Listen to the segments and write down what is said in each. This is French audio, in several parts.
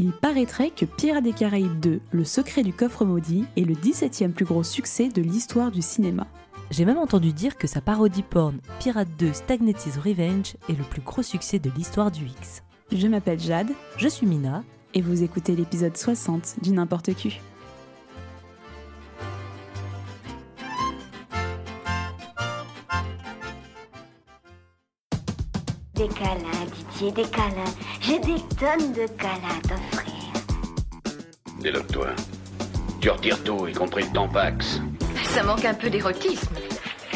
Il paraîtrait que Pirates des Caraïbes 2, Le secret du coffre maudit, est le 17e plus gros succès de l'histoire du cinéma. J'ai même entendu dire que sa parodie porn Pirate 2 Stagnetti's Revenge est le plus gros succès de l'histoire du X. Je m'appelle Jade, Je suis Mina, et vous écoutez l'épisode 60 du N'importe Q. Des câlins, Didier, des câlins. J'ai des tonnes de câlins à t'offrir. Déloque-toi. Tu retires tout, y compris le tampax. Ça manque un peu d'érotisme.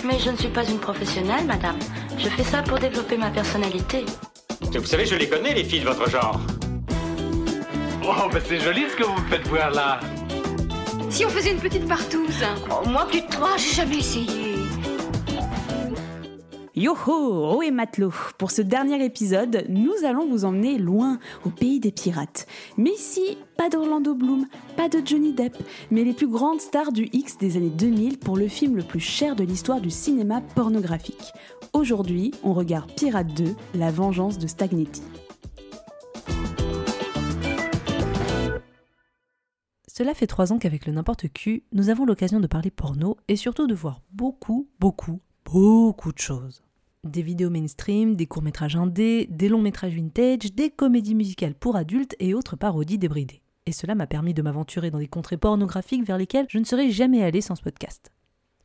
Mais je ne suis pas une professionnelle, madame. Je fais ça pour développer ma personnalité. Vous savez, je les connais, les filles de votre genre. Oh, bah c'est joli ce que vous me faites voir là. Si on faisait une petite partouze Oh, moi, plus de trois, j'ai jamais essayé. Yoho, oh et matelot Pour ce dernier épisode, nous allons vous emmener loin, au pays des pirates. Mais ici, pas d'Orlando Bloom, pas de Johnny Depp, mais les plus grandes stars du X des années 2000 pour le film le plus cher de l'histoire du cinéma pornographique. Aujourd'hui, on regarde Pirate 2, La vengeance de Stagnetti. Cela fait trois ans qu'avec le n'importe Q, nous avons l'occasion de parler porno et surtout de voir beaucoup, beaucoup, beaucoup de choses. Des vidéos mainstream, des courts-métrages indés, des longs-métrages vintage, des comédies musicales pour adultes et autres parodies débridées. Et cela m'a permis de m'aventurer dans des contrées pornographiques vers lesquelles je ne serais jamais allé sans ce podcast.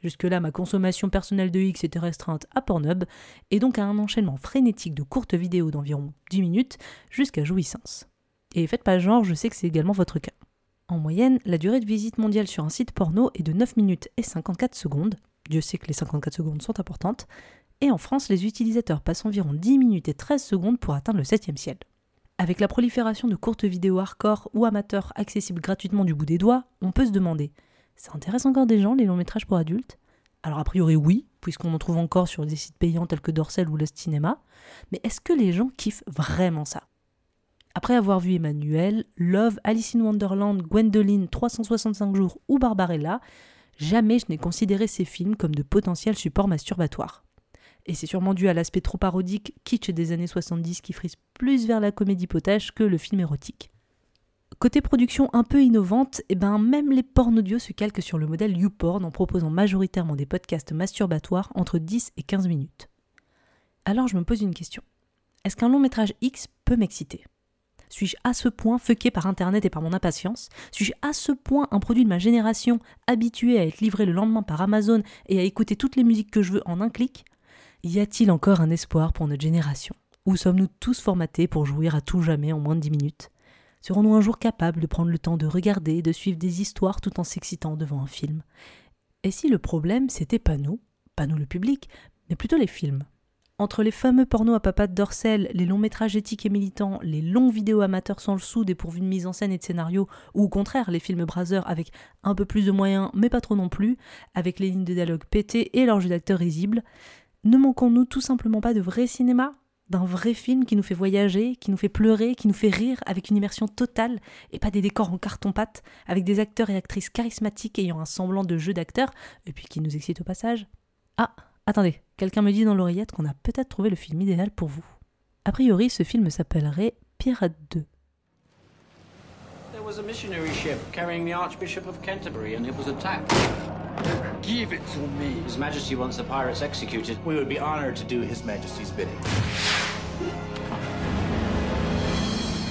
Jusque-là, ma consommation personnelle de X était restreinte à Pornhub, et donc à un enchaînement frénétique de courtes vidéos d'environ 10 minutes jusqu'à jouissance. Et faites pas genre, je sais que c'est également votre cas. En moyenne, la durée de visite mondiale sur un site porno est de 9 minutes et 54 secondes. Dieu sait que les 54 secondes sont importantes. Et en France, les utilisateurs passent environ 10 minutes et 13 secondes pour atteindre le 7 ciel. Avec la prolifération de courtes vidéos hardcore ou amateurs accessibles gratuitement du bout des doigts, on peut se demander ça intéresse encore des gens les longs métrages pour adultes? Alors a priori oui, puisqu'on en trouve encore sur des sites payants tels que Dorsel ou Lost Cinema, mais est-ce que les gens kiffent vraiment ça? Après avoir vu Emmanuel, Love, Alice in Wonderland, Gwendoline, 365 jours ou Barbarella, jamais je n'ai considéré ces films comme de potentiels supports masturbatoires. Et c'est sûrement dû à l'aspect trop parodique, kitsch des années 70 qui frise plus vers la comédie potage que le film érotique. Côté production un peu innovante, eh ben même les porn audio se calquent sur le modèle YouPorn en proposant majoritairement des podcasts masturbatoires entre 10 et 15 minutes. Alors je me pose une question. Est-ce qu'un long métrage X peut m'exciter? Suis-je à ce point fucké par Internet et par mon impatience? Suis-je à ce point un produit de ma génération, habitué à être livré le lendemain par Amazon et à écouter toutes les musiques que je veux en un clic? Y a-t-il encore un espoir pour notre génération? Ou sommes-nous tous formatés pour jouir à tout jamais en moins de 10 minutes? Serons-nous un jour capables de prendre le temps de regarder, de suivre des histoires tout en s'excitant devant un film? Et si le problème, c'était pas nous, pas nous le public, mais plutôt les films? Entre les fameux pornos à papates dorsel, les longs métrages éthiques et militants, les longs vidéos amateurs sans le sou dépourvus de mise en scène et de scénario, ou au contraire les films braseurs avec un peu plus de moyens mais pas trop non plus, avec les lignes de dialogue pétées et leur jeu d'acteurs risibles, ne manquons-nous tout simplement pas de vrai cinéma d'un vrai film qui nous fait voyager, qui nous fait pleurer, qui nous fait rire avec une immersion totale et pas des décors en carton-pâte avec des acteurs et actrices charismatiques ayant un semblant de jeu d'acteur et puis qui nous excite au passage. Ah, Attendez, quelqu'un me dit dans l'oreillette qu'on a peut-être trouvé le film idéal pour vous. A priori, ce film s'appellerait Pirate 2. There was a missionary ship carrying the Archbishop of Canterbury and it was attacked. Give it to me. His Majesty wants the pirates executed. We would be honored to do His Majesty's bidding.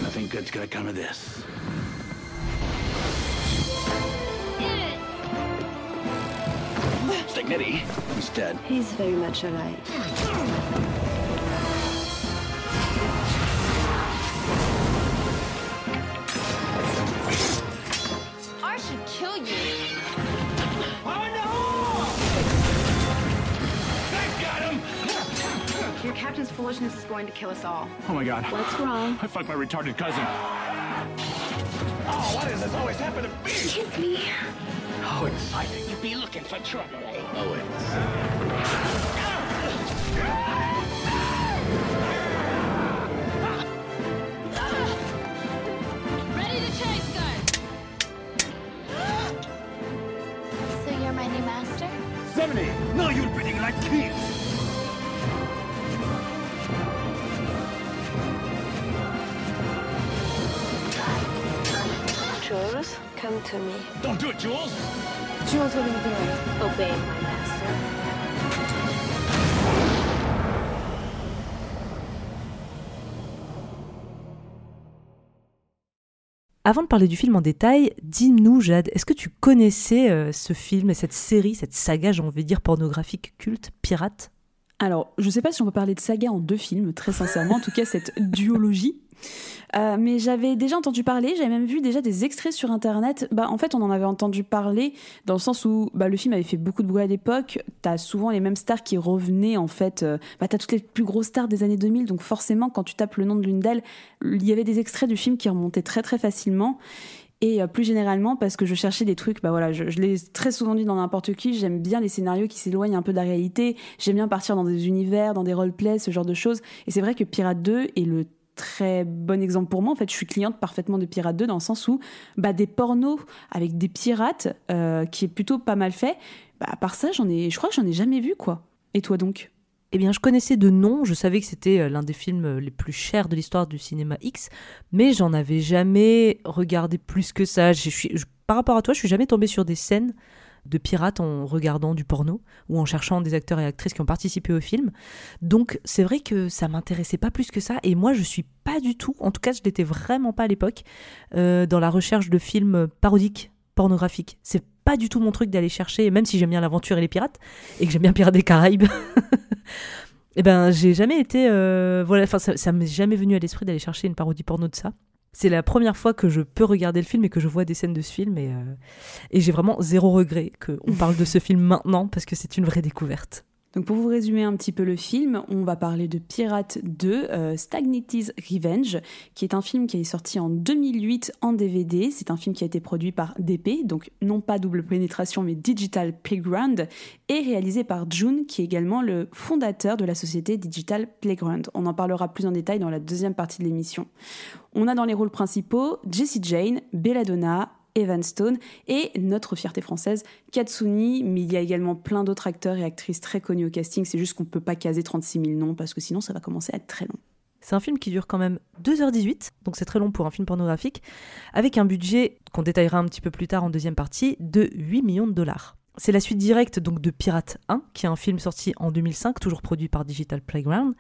Nothing good's gonna come of this. Stignetti, he's dead. He's very much alive. Should kill you. Your captain's foolishness is going to kill us all. Oh my god. What's wrong? I fucked my retarded cousin. Oh, why does this always happen to me? Kiss me. Oh, exciting. You'd be looking for trouble, eh? Always. Ready silly. Now you're bidding like kings. Jules, come to me. Don't do it, Jules! Jules, what are you doing? Obeying my master. Avant de parler du film en détail, dis-nous, Jade, est-ce que tu connaissais euh, ce film, cette série, cette saga, j'ai envie de dire, pornographique culte, pirate? Alors, je sais pas si on peut parler de saga en deux films, très sincèrement, en tout cas cette duologie. Euh, mais j'avais déjà entendu parler, j'avais même vu déjà des extraits sur internet. Bah, en fait, on en avait entendu parler dans le sens où bah, le film avait fait beaucoup de bruit à l'époque. T'as souvent les mêmes stars qui revenaient en fait. Euh, bah, t'as toutes les plus grosses stars des années 2000, donc forcément, quand tu tapes le nom de l'une d'elles, il y avait des extraits du film qui remontaient très très facilement. Et euh, plus généralement, parce que je cherchais des trucs, bah voilà, je, je l'ai très souvent dit dans n'importe qui, j'aime bien les scénarios qui s'éloignent un peu de la réalité, j'aime bien partir dans des univers, dans des roleplays, ce genre de choses. Et c'est vrai que Pirate 2 est le très bon exemple pour moi. En fait, je suis cliente parfaitement de Pirate 2 dans le sens où bah, des pornos avec des pirates, euh, qui est plutôt pas mal fait. Bah, à part ça, j'en ai, je crois que j'en ai jamais vu quoi. Et toi donc? Eh bien, je connaissais de nom, je savais que c'était euh, l'un des films euh, les plus chers de l'histoire du cinéma X, mais j'en avais jamais regardé plus que ça. Je suis, par rapport à toi, je suis jamais tombée sur des scènes de pirates en regardant du porno ou en cherchant des acteurs et actrices qui ont participé au film. Donc c'est vrai que ça m'intéressait pas plus que ça et moi je suis pas du tout, en tout cas je l'étais vraiment pas à l'époque, euh, dans la recherche de films parodiques, pornographiques. C'est pas du tout mon truc d'aller chercher, même si j'aime bien l'aventure et les pirates et que j'aime bien Pirates des Caraïbes. Eh ben, j'ai jamais été. euh, voilà, enfin, ça, ça m'est jamais venu à l'esprit d'aller chercher une parodie porno de ça. C'est la première fois que je peux regarder le film et que je vois des scènes de ce film. Et, euh, et j'ai vraiment zéro regret qu'on parle de ce film maintenant parce que c'est une vraie découverte. Donc pour vous résumer un petit peu le film, on va parler de Pirate 2, euh, Stagnity's Revenge, qui est un film qui est sorti en 2008 en DVD. C'est un film qui a été produit par DP, donc non pas double pénétration mais Digital Playground, et réalisé par June, qui est également le fondateur de la société Digital Playground. On en parlera plus en détail dans la deuxième partie de l'émission. On a dans les rôles principaux Jessie Jane, Belladonna, Evan Stone et notre fierté française, Katsuni, mais il y a également plein d'autres acteurs et actrices très connus au casting, c'est juste qu'on peut pas caser 36 000 noms parce que sinon ça va commencer à être très long. C'est un film qui dure quand même 2h18, donc c'est très long pour un film pornographique, avec un budget qu'on détaillera un petit peu plus tard en deuxième partie de 8 millions de dollars. C'est la suite directe donc de Pirate 1, qui est un film sorti en 2005, toujours produit par Digital Playground.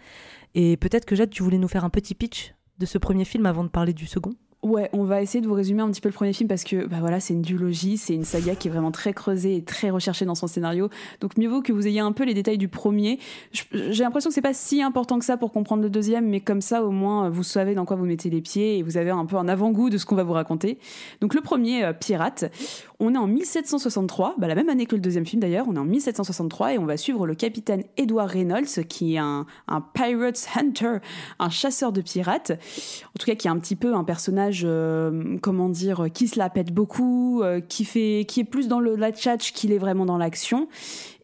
Et peut-être que Jade, tu voulais nous faire un petit pitch de ce premier film avant de parler du second? Ouais, on va essayer de vous résumer un petit peu le premier film parce que bah voilà, c'est une duologie, c'est une saga qui est vraiment très creusée et très recherchée dans son scénario. Donc mieux vaut que vous ayez un peu les détails du premier. J'ai l'impression que c'est pas si important que ça pour comprendre le deuxième, mais comme ça au moins vous savez dans quoi vous mettez les pieds et vous avez un peu un avant-goût de ce qu'on va vous raconter. Donc le premier, euh, Pirate, on est en 1763, bah, la même année que le deuxième film d'ailleurs, on est en 1763 et on va suivre le capitaine Edward Reynolds qui est un, un pirate hunter, un chasseur de pirates, en tout cas qui est un petit peu un personnage, euh, comment dire, qui se la pète beaucoup, euh, qui fait, qui est plus dans le la tchatch qu'il est vraiment dans l'action.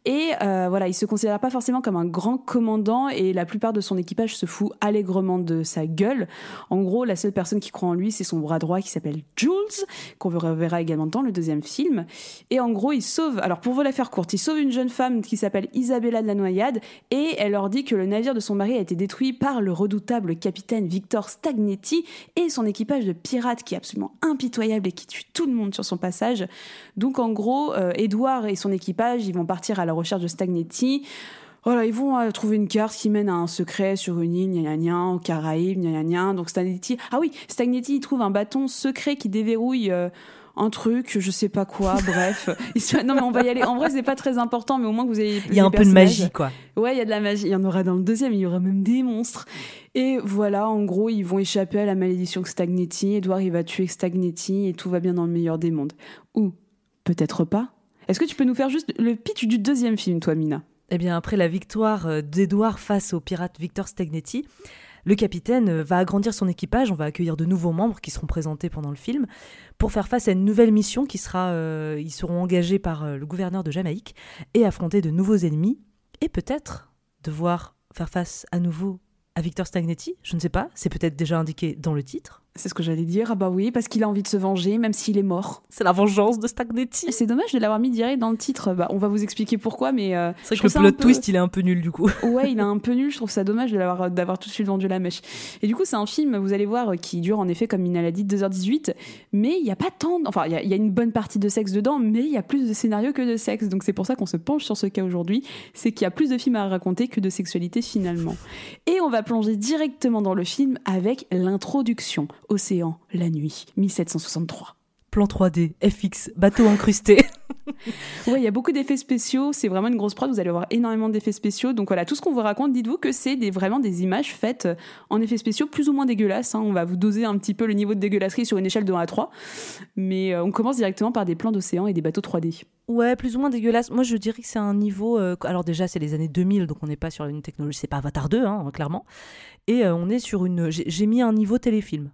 Et euh, voilà, il se considère pas forcément comme un grand commandant et la plupart de son équipage se fout allègrement de sa gueule. En gros, la seule personne qui croit en lui, c'est son bras droit qui s'appelle Jules, qu'on reverra également dans le deuxième film. Et en gros, il sauve, alors pour vous la faire courte, il sauve une jeune femme qui s'appelle Isabella de la Noyade et elle leur dit que le navire de son mari a été détruit par le redoutable capitaine Victor Stagnetti et son équipage de pirates qui est absolument impitoyable et qui tue tout le monde sur son passage. Donc en gros, euh, Edouard et son équipage, ils vont partir à la recherche de Stagnetti. Voilà, ils vont euh, trouver une carte qui mène à un secret sur une île, gna gna gna, aux Caraïbes, gna gna gna. Donc Stagnetti, ah oui, Stagnetti, il trouve un bâton secret qui déverrouille euh, un truc, je sais pas quoi, bref. Non mais on va y aller. En vrai, c'est pas très important, mais au moins que vous ayez. Il y a un peu de magie, quoi. Ouais, il y a de la magie. Il y en aura dans le deuxième, il y aura même des monstres. Et voilà, en gros, ils vont échapper à la malédiction Stagnetti. Edouard, il va tuer Stagnetti et tout va bien dans le meilleur des mondes. Ou peut-être pas. Est-ce que tu peux nous faire juste le pitch du deuxième film, toi, Mina? Eh bien, après la victoire euh, d'Edouard face au pirate Victor Stagnetti, le capitaine euh, va agrandir son équipage, on va accueillir de nouveaux membres qui seront présentés pendant le film, pour faire face à une nouvelle mission qui sera... euh, ils seront engagés par euh, le gouverneur de Jamaïque et affronter de nouveaux ennemis, et peut-être devoir faire face à nouveau à Victor Stagnetti, je ne sais pas, c'est peut-être déjà indiqué dans le titre. C'est ce que j'allais dire. Ah bah oui, parce qu'il a envie de se venger, même s'il est mort. C'est la vengeance de Stagnetti. C'est dommage de l'avoir mis direct dans le titre. Bah, on va vous expliquer pourquoi, mais. euh, C'est vrai que le plot peu- twist, il est un peu nul du coup. Ouais, il est un peu nul. Je trouve ça dommage de l'avoir, d'avoir tout de suite vendu la mèche. Et du coup, c'est un film, vous allez voir, qui dure en effet, comme Mina l'a dit, 2h18. Mais il n'y a pas tant. Enfin, il y, y a une bonne partie de sexe dedans, mais il y a plus de scénario que de sexe. Donc c'est pour ça qu'on se penche sur ce cas aujourd'hui. C'est qu'il y a plus de films à raconter que de sexualité finalement. Et on va plonger directement dans le film avec l'introduction. Océan, la nuit, 1763. Plan 3D, FX, bateau incrusté. Ouais, il y a beaucoup d'effets spéciaux. C'est vraiment une grosse prod. Vous allez avoir énormément d'effets spéciaux. Donc voilà, tout ce qu'on vous raconte, dites-vous que c'est des, vraiment des images faites euh, en effets spéciaux plus ou moins dégueulasses. hein. On va vous doser un petit peu le niveau de dégueulasserie sur une échelle de 1 à 3. Mais euh, on commence directement par des plans d'océan et des bateaux 3D. Ouais, plus ou moins dégueulasse. Moi, je dirais que c'est un niveau. euh, alors, déjà, c'est les années 2000, donc on n'est pas sur une technologie. C'est pas Avatar 2, hein, clairement. Et euh, on est sur une. J'ai mis un niveau téléfilm,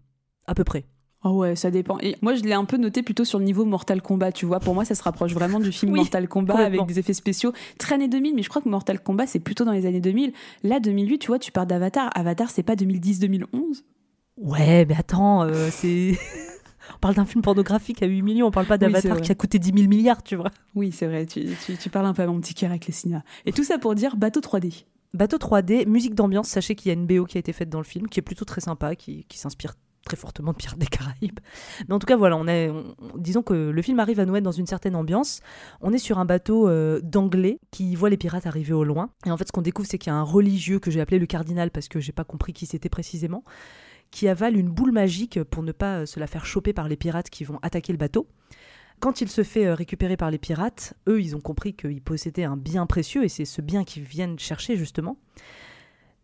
à peu près. Ah ouais, ça dépend. Et moi, je l'ai un peu noté plutôt sur le niveau Mortal Kombat, tu vois. Pour moi, ça se rapproche vraiment du film Oui, Mortal Kombat avec des effets spéciaux très années 2000. Mais je crois que Mortal Kombat, c'est plutôt dans les années 2000. Là, 2008, tu vois, tu pars d'Avatar. Avatar, c'est pas 2010-2011 Ouais, mais attends, euh, c'est. on parle d'un film pornographique à 8 millions, on parle pas d'Avatar qui a coûté 10 000 milliards, tu vois. Oui, c'est vrai. Tu, tu- tu parles un peu à mon petit cœur avec les cinémas. Et tout ça pour dire bateau 3D. Bateau 3D, musique d'ambiance, sachez qu'il y a une BO qui a été faite dans le film, qui est plutôt très sympa, qui, qui s'inspire très fortement de Pirates des Caraïbes. Mais en tout cas, voilà, on est, on- disons que le film arrive à nous dans une certaine ambiance. On est sur un bateau euh, d'anglais qui voit les pirates arriver au loin. Et en fait, ce qu'on découvre, c'est qu'il y a un religieux que j'ai appelé le cardinal parce que j'ai pas compris qui c'était précisément, qui avale une boule magique pour ne pas euh, se la faire choper par les pirates qui vont attaquer le bateau. Quand il se fait euh, récupérer par les pirates, eux, ils ont compris qu'ils possédaient un bien précieux et c'est ce bien qu'ils viennent chercher justement.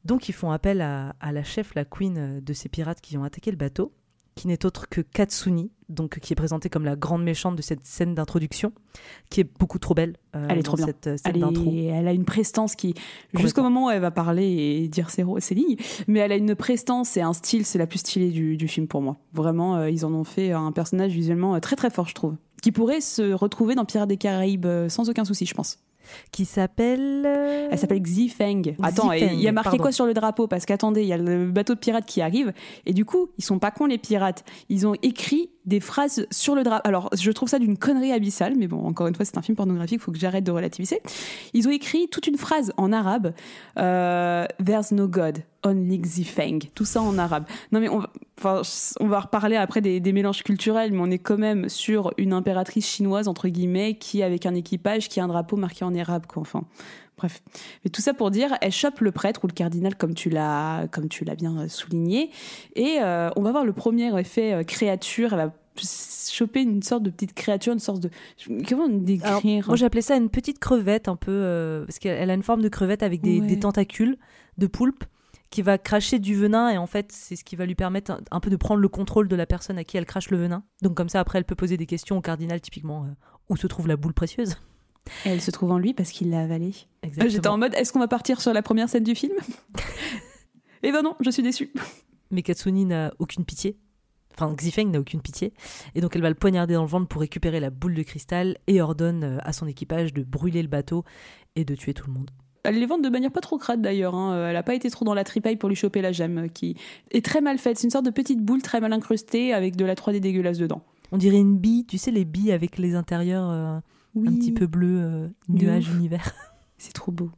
Donc ils font appel à, à la chef, la queen euh, de ces pirates qui ont attaqué le bateau, qui n'est autre que Katsuni, donc qui est présentée comme la grande méchante de cette scène d'introduction, qui est beaucoup trop belle. euh, Elle est trop bien. Cette euh, scène Elle, d'intro. elle a une prestance qui, jusqu'au moment où elle va parler et dire ses, ses lignes, mais elle a une prestance et un style, c'est la plus stylée du, du film pour moi. Vraiment, euh, ils en ont fait un personnage visuellement euh, très très fort, je trouve, qui pourrait se retrouver dans Pirates des Caraïbes euh, sans aucun souci, je pense. Qui s'appelle. euh, Elle s'appelle Xi Feng. Attends, il y a marqué pardon. quoi sur le drapeau? Parce qu'attendez, il y a le bateau de pirates qui arrive. Et du coup, ils sont pas cons les pirates. Ils ont écrit des phrases sur le drapeau. Alors, je trouve ça d'une connerie abyssale, mais bon, encore une fois, c'est un film pornographique, faut que j'arrête de relativiser. Ils ont écrit toute une phrase en arabe. Euh, There's no God, only Xi Feng. Tout ça en arabe. Non mais on va, on va reparler après des, des mélanges culturels, mais on est quand même sur une impératrice chinoise entre guillemets qui avec un équipage qui a un drapeau marqué en arabe quoi. Enfin, bref. Mais tout ça pour dire, elle chope le prêtre ou le cardinal comme tu l'as comme tu l'as bien euh, souligné, et euh, on va voir le premier effet euh, créature. Elle va choper une sorte de petite créature, une sorte de comment Alors, décrire moi j'appelais ça une petite crevette un peu euh, parce qu'elle elle a une forme de crevette avec des, Ouais. des tentacules de poulpe qui va cracher du venin et en fait c'est ce qui va lui permettre un, un peu de prendre le contrôle de la personne à qui elle crache le venin. Donc comme ça après elle peut poser des questions au cardinal typiquement euh, où se trouve la boule précieuse. Et elle se trouve en lui parce qu'il l'a avalée. Exactement. J'étais en mode, est-ce qu'on va partir sur la première scène du film? Eh ben non, je suis déçue. Mais Katsuni n'a aucune pitié. Enfin, Xifeng n'a aucune pitié. Et donc, elle va le poignarder dans le ventre pour récupérer la boule de cristal et ordonne euh, à son équipage de brûler le bateau et de tuer tout le monde. Elle les vend de manière pas trop crade d'ailleurs. hein. Elle a pas été trop dans la tripaille pour lui choper la gemme, euh, qui est très mal faite. C'est une sorte de petite boule très mal incrustée avec de la 3D dégueulasse dedans. On dirait une bille, tu sais, les billes avec les intérieurs euh, un petit peu bleu, euh, nuage univers. C'est trop beau.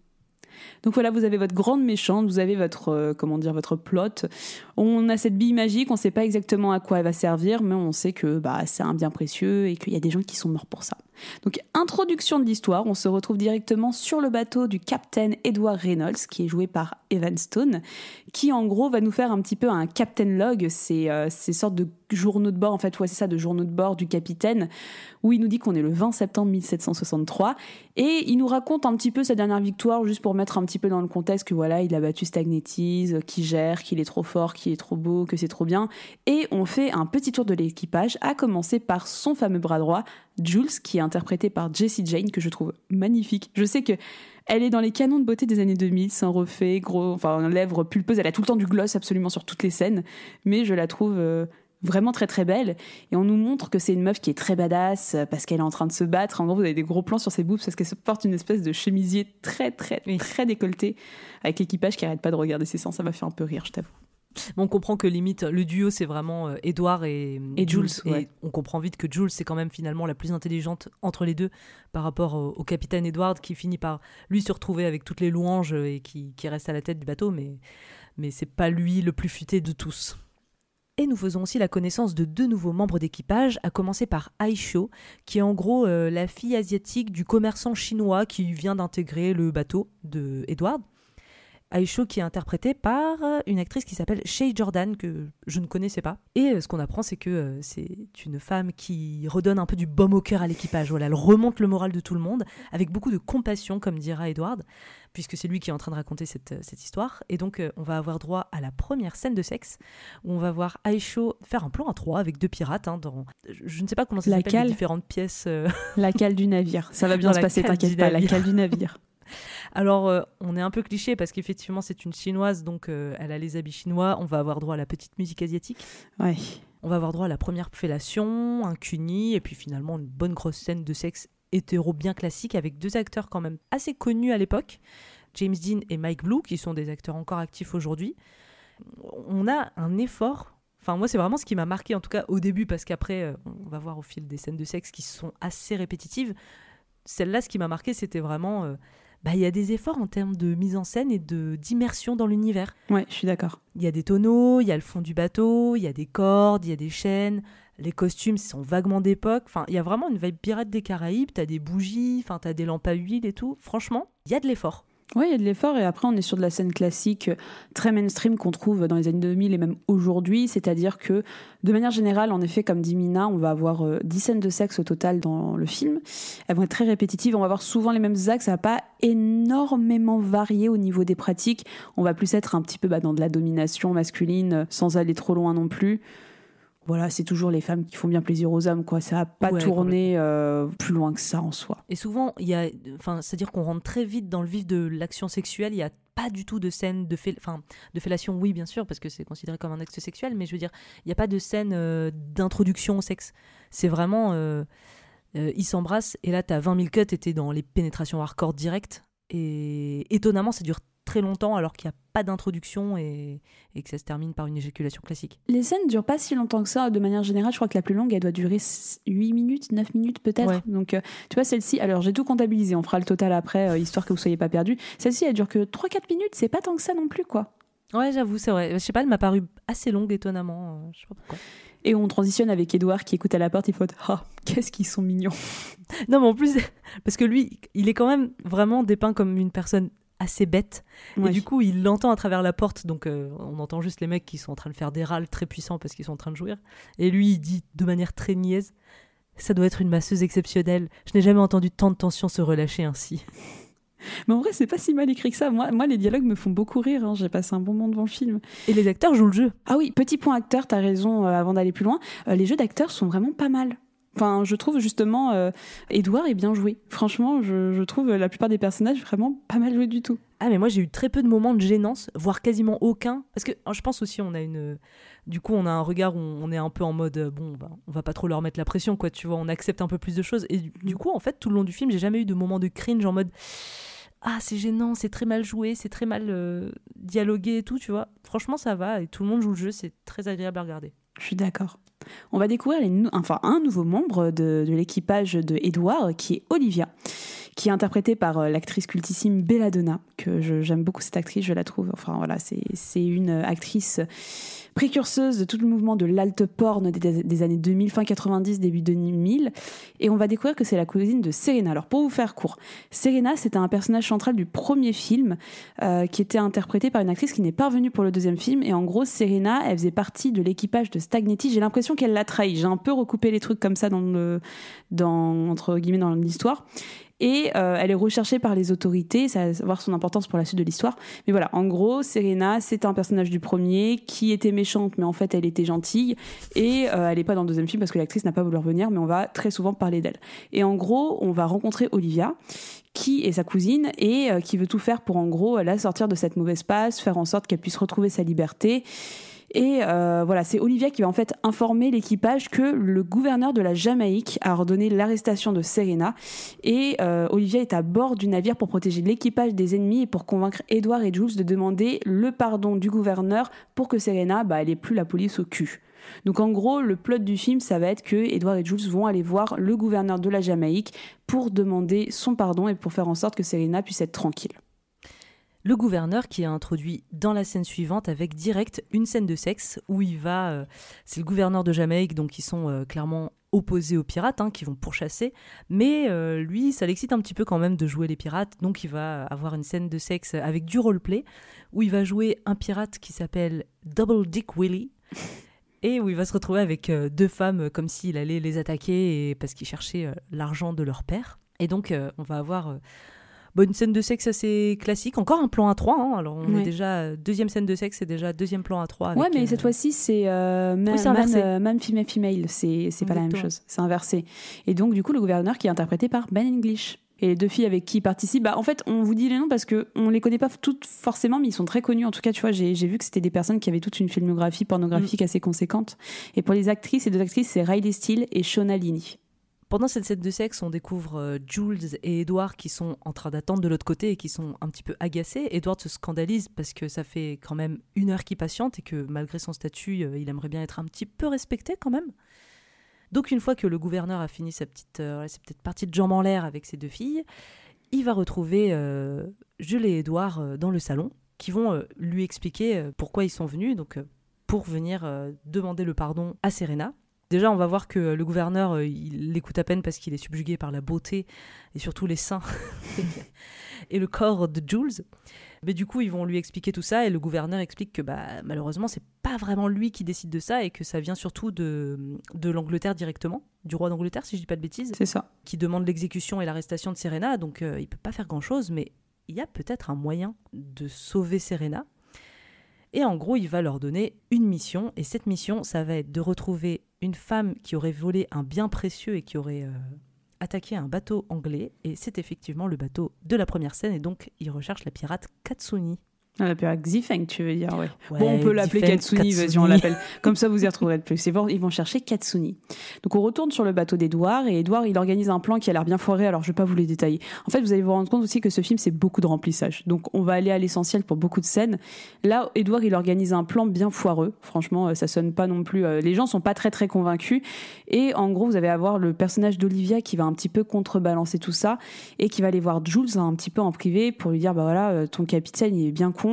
Donc voilà, vous avez votre grande méchante, vous avez votre euh, comment dire votre plot. On a cette bille magique, on sait pas exactement à quoi elle va servir, mais on sait que bah c'est un bien précieux et qu'il y a des gens qui sont morts pour ça. Donc introduction de l'histoire, on se retrouve directement sur le bateau du Captain Edward Reynolds qui est joué par Evan Stone, qui en gros va nous faire un petit peu un Captain Log, c'est euh, ces sortes de journaux de bord en fait, ouais c'est ça, de journaux de bord du capitaine, où il nous dit qu'on est le 20 septembre 1763 et il nous raconte un petit peu sa dernière victoire, juste pour mettre un petit peu dans le contexte que voilà, il a battu Stagnetis, euh, qui gère, qu'il est trop fort, qu'il est trop beau, que c'est trop bien. Et on fait un petit tour de l'équipage, à commencer par son fameux bras droit, Jules, qui est interprété par Jessie Jane, que je trouve magnifique. Je sais que elle est dans les canons de beauté des années 2000, sans refait, gros, enfin, lèvres pulpeuses. Elle a tout le temps du gloss absolument sur toutes les scènes, mais je la trouve euh, vraiment très très belle. Et on nous montre que c'est une meuf qui est très badass euh, parce qu'elle est en train de se battre. En gros, vous avez des gros plans sur ses boobs parce qu'elle se porte une espèce de chemisier très très très décolleté avec l'équipage qui arrête pas de regarder ses seins. Ça m'a fait un peu rire, je t'avoue. Mais on comprend que limite, le duo, c'est vraiment euh, Edward et, Et Jules, Et ouais. on comprend vite que Jules, c'est quand même finalement la plus intelligente entre les deux par rapport au, au capitaine Edward qui finit par lui se retrouver avec toutes les louanges et qui, qui reste à la tête du bateau, mais, mais c'est pas lui le plus futé de tous. Et nous faisons aussi la connaissance de deux nouveaux membres d'équipage, à commencer par Aisho, qui est en gros euh, la fille asiatique du commerçant chinois qui vient d'intégrer le bateau de Edward. Aisho qui est interprétée par euh, une actrice qui s'appelle Shay Jordan, que je ne connaissais pas. Et euh, ce qu'on apprend, c'est que c'est une femme qui redonne un peu du baume au cœur à l'équipage. Voilà, elle remonte le moral de tout le monde, avec beaucoup de compassion, comme dira Edward, puisque c'est lui qui est en train de raconter cette, euh, cette histoire. Et donc, euh, on va avoir droit à la première scène de sexe, où on va voir Aisho faire un plan à trois avec deux pirates. hein, dans... je, je ne sais pas comment ça La s'appelle, les différentes pièces. euh, La cale du navire. Ça va bien Dans se passer, t'inquiète pas. La cale du navire. Alors, euh, on est un peu cliché parce qu'effectivement, c'est une chinoise, donc euh, elle a les habits chinois. On va avoir droit à la petite musique asiatique. Ouais. On va avoir droit à la première fellation, un cuni, et puis finalement une bonne grosse scène de sexe hétéro bien classique avec deux acteurs quand même assez connus à l'époque, James Dean et Mike Blue, qui sont des acteurs encore actifs aujourd'hui. On a un effort. Enfin, moi, c'est vraiment ce qui m'a marqué, en tout cas au début, parce qu'après, euh, on va voir au fil des scènes de sexe qui sont assez répétitives. Celle-là, ce qui m'a marqué, c'était vraiment. euh, bah, il y a des efforts en termes de mise en scène et de d'immersion dans l'univers. Ouais, je suis d'accord. Il y a des tonneaux, il y a le fond du bateau, il y a des cordes, il y a des chaînes. Les costumes sont vaguement d'époque. Enfin, il y a vraiment une vibe pirate des Caraïbes. T'as des bougies, enfin, t'as des lampes à huile et tout. Franchement, il y a de l'effort. Oui, il y a de l'effort et après on est sur de la scène classique euh, très mainstream qu'on trouve dans les années 2000 et même aujourd'hui, c'est-à-dire que de manière générale, en effet, comme dit Mina, on va avoir euh, 10 scènes de sexe au total dans le film. Elles vont être très répétitives, on va avoir souvent les mêmes axes, ça va pas énormément varier au niveau des pratiques. On va plus être un petit peu bah, dans de la domination masculine euh, sans aller trop loin non plus. Voilà, c'est toujours les femmes qui font bien plaisir aux hommes, quoi. Ça va pas Ouais, tourner euh, plus loin que ça en soi. Et souvent, il y a, enfin, c'est-à-dire qu'on rentre très vite dans le vif de l'action sexuelle. Il y a pas du tout de scène de, fel- enfin, de fellation, oui, bien sûr, parce que c'est considéré comme un acte sexuel, mais je veux dire, il n'y a pas de scène euh, d'introduction au sexe. C'est vraiment, euh, euh, ils s'embrassent, et là, tu as 20 000 cuts, et t'es dans les pénétrations hardcore directes. Et étonnamment, ça dure très longtemps alors qu'il n'y a pas d'introduction et, et que ça se termine par une éjaculation classique. Les scènes durent pas si longtemps que ça. De manière générale, je crois que la plus longue, elle doit durer 8 minutes, 9 minutes peut-être. Ouais. Donc, euh, tu vois, celle-ci, alors j'ai tout comptabilisé, on fera le total après, euh, histoire que vous soyez pas perdus. Celle-ci, elle dure que 3-4 minutes, c'est pas tant que ça non plus, quoi. Ouais, j'avoue, c'est vrai. Je sais pas, elle m'a paru assez longue, étonnamment. euh, Je sais pas pourquoi. Et on transitionne avec Edouard qui écoute à la porte, il faut Ah, qu'est-ce qu'ils sont mignons. Non, mais en plus, parce que lui, il est quand même vraiment dépeint comme une personne assez bête. Ouais. Et du coup, il l'entend à travers la porte. Donc, euh, on entend juste les mecs qui sont en train de faire des râles très puissants parce qu'ils sont en train de jouir. Et lui, il dit de manière très niaise Ça doit être une masseuse exceptionnelle. Je n'ai jamais entendu tant de tension se relâcher ainsi. Mais en vrai, c'est pas si mal écrit que ça. Moi, moi les dialogues me font beaucoup rire. hein. J'ai passé un bon moment devant le film. Et les acteurs jouent le jeu. Ah oui, petit point acteur, t'as raison, euh, avant d'aller plus loin. euh, les jeux d'acteurs sont vraiment pas mal. Enfin, je trouve justement, euh, Edouard est bien joué. Franchement, je, je trouve la plupart des personnages vraiment pas mal joués du tout. Ah, mais moi, j'ai eu très peu de moments de gênance, voire quasiment aucun. Parce que euh, je pense aussi, on a une. Du coup, on a un regard où on est un peu en mode euh, bon, bah, on va pas trop leur mettre la pression, quoi, tu vois, on accepte un peu plus de choses. Et du, du coup, en fait, tout le long du film, j'ai jamais eu de moment de cringe en mode ah, c'est gênant, c'est très mal joué, c'est très mal euh, dialogué et tout, tu vois. Franchement, ça va, et tout le monde joue le jeu, c'est très agréable à regarder. Je suis d'accord. On va découvrir un nouveau membre de, l'équipage de Edouard, qui est Olivia, qui est interprétée par euh, l'actrice cultissime Belladonna, que j'aime beaucoup cette actrice, je la trouve. Enfin voilà, c'est c'est une actrice précurseuse de tout le mouvement de l'alt porn des, des années 2000, fin 90, début 2000. Et on va découvrir que c'est la cousine de Serena. Alors pour vous faire court, Serena, c'était un personnage central du premier film euh, qui était interprété par une actrice qui n'est pas revenue pour le deuxième film. Et en gros, Serena, elle faisait partie de l'équipage de Stagnetti. J'ai l'impression qu'elle l'a trahi. J'ai un peu recoupé les trucs comme ça dans le, dans, entre guillemets, dans l'histoire. Et euh, elle est recherchée par les autorités, ça va avoir son importance pour la suite de l'histoire. Mais voilà, en gros, Serena, c'est un personnage du premier qui était méchante, mais en fait, elle était gentille. Et euh, elle n'est pas dans le deuxième film parce que l'actrice n'a pas voulu revenir, mais on va très souvent parler d'elle. Et en gros, on va rencontrer Olivia, qui est sa cousine et euh, qui veut tout faire pour, en gros, la sortir de cette mauvaise passe, faire en sorte qu'elle puisse retrouver sa liberté. Et euh, voilà, c'est Olivia qui va en fait informer l'équipage que le gouverneur de la Jamaïque a ordonné l'arrestation de Serena. Et euh, Olivia est à bord du navire pour protéger l'équipage des ennemis et pour convaincre Edward et Jules de demander le pardon du gouverneur pour que Serena, bah, elle ait plus la police au cul. Donc en gros, le plot du film, ça va être que Edward et Jules vont aller voir le gouverneur de la Jamaïque pour demander son pardon et pour faire en sorte que Serena puisse être tranquille le gouverneur qui est introduit dans la scène suivante avec direct une scène de sexe où il va. Euh, c'est le gouverneur de Jamaïque, donc ils sont euh, clairement opposés aux pirates, hein, qui vont pourchasser. Mais euh, lui, ça l'excite un petit peu quand même de jouer les pirates, donc il va avoir une scène de sexe avec du roleplay où il va jouer un pirate qui s'appelle Double Dick Willie. Et où il va se retrouver avec deux femmes comme s'il allait les attaquer et parce qu'il cherchait l'argent de leur père. Et donc, on va avoir une scène de sexe assez classique. Encore un plan à 3. Hein. Alors, on est déjà. Deuxième scène de sexe, c'est déjà deuxième plan à 3. ouais, mais cette euh, fois-ci, c'est euh, même, euh, female female. C'est pas la même chose. C'est inversé. Et donc, du coup, le gouverneur qui est interprété par Ben English. Et les deux filles avec qui il participe, bah, en fait, on vous dit les noms parce que on les connaît pas toutes forcément, mais ils sont très connus. En tout cas, tu vois, j'ai vu que c'était des personnes qui avaient toute une filmographie pornographique mm. assez conséquente. Et pour les actrices, les deux actrices, c'est Riley Steele et Shona Lini. Pendant cette scène de sexe, on découvre euh, Jules et Edward qui sont en train d'attendre de l'autre côté et qui sont un petit peu agacés. Edward se scandalise parce que ça fait quand même une heure qu'il patiente et que malgré son statut, euh, il aimerait bien être un petit peu respecté quand même. Donc une fois que le gouverneur a fini sa petite, euh, petite partie de jambes en l'air avec ses deux filles, il va retrouver Jules et Edward dans le salon qui vont lui expliquer pourquoi ils sont venus, donc pour venir demander le pardon à Serena Déjà, on va voir que le gouverneur, euh, il l'écoute à peine parce qu'il est subjugué par la beauté et surtout les seins et le corps de Jules. Mais du coup, ils vont lui expliquer tout ça et le gouverneur explique que bah, malheureusement, c'est pas vraiment lui qui décide de ça et que ça vient surtout de, de l'Angleterre directement, du roi d'Angleterre, si je dis pas de bêtises. C'est ça. Qui demande l'exécution et l'arrestation de Serena. Donc, euh, il peut pas faire grand chose, mais il y a peut-être un moyen de sauver Serena. Et en gros, il va leur donner une mission. Et cette mission, ça va être de retrouver une femme qui aurait volé un bien précieux et qui aurait euh, attaqué un bateau anglais. Et c'est effectivement le bateau de la première scène. Et donc, il recherche la pirate Katsuni. On l'appelle Xifeng, tu veux dire, ouais. bon, on peut l'appeler Katsuni, vas-y, on l'appelle. Comme ça, vous y retrouverez de plus. Ils vont chercher Katsuni. Donc, on retourne sur le bateau d'Edouard, et Edouard, il organise un plan qui a l'air bien foiré, alors je vais pas vous les détailler. En fait, vous allez vous rendre compte aussi que ce film, c'est beaucoup de remplissage. Donc, on va aller à l'essentiel pour beaucoup de scènes. Là, Edouard, il organise un plan bien foireux. Franchement, euh, ça sonne pas non plus, euh, les gens sont pas très très convaincus. Et en gros, vous allez avoir le personnage d'Olivia qui va un petit peu contrebalancer tout ça, et qui va aller voir Jules un petit peu en privé pour lui dire, bah voilà, euh, ton capitaine, il est bien con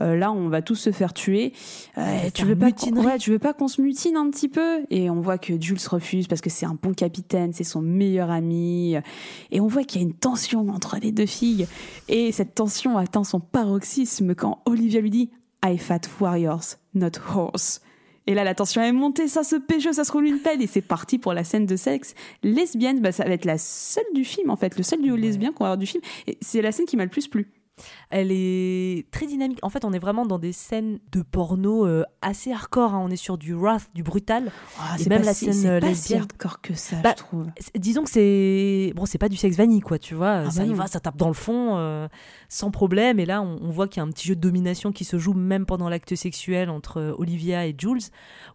euh, là, on va tous se faire tuer. Euh, tu veux pas, tu veux pas qu'on se mutine un petit peu? Et on voit que Jules refuse parce que c'est un bon capitaine, c'est son meilleur ami. Et on voit qu'il y a une tension entre les deux filles. Et cette tension atteint son paroxysme quand Olivia lui dit I fat warriors, not horse. Et là, la tension est montée, ça se pêche, ça se roule une pelle, et c'est parti pour la scène de sexe. Lesbienne, bah, ça va être la seule du film, en fait, le seul duo lesbien qu'on va avoir du film. Et c'est la scène qui m'a le plus plu. Elle est très dynamique. En fait, on est vraiment dans des scènes de porno euh, assez hardcore. Hein. On est sur du wrath, du brutal. Ah, c'est même la scène C'est pas si hardcore que ça, bah, je trouve. Disons que c'est bon, c'est pas du sexe vanille, quoi. Tu vois, ah ça bah y va, ça tape dans le fond euh, sans problème. Et là, on, voit qu'il y a un petit jeu de domination qui se joue même pendant l'acte sexuel entre euh, Olivia et Jules,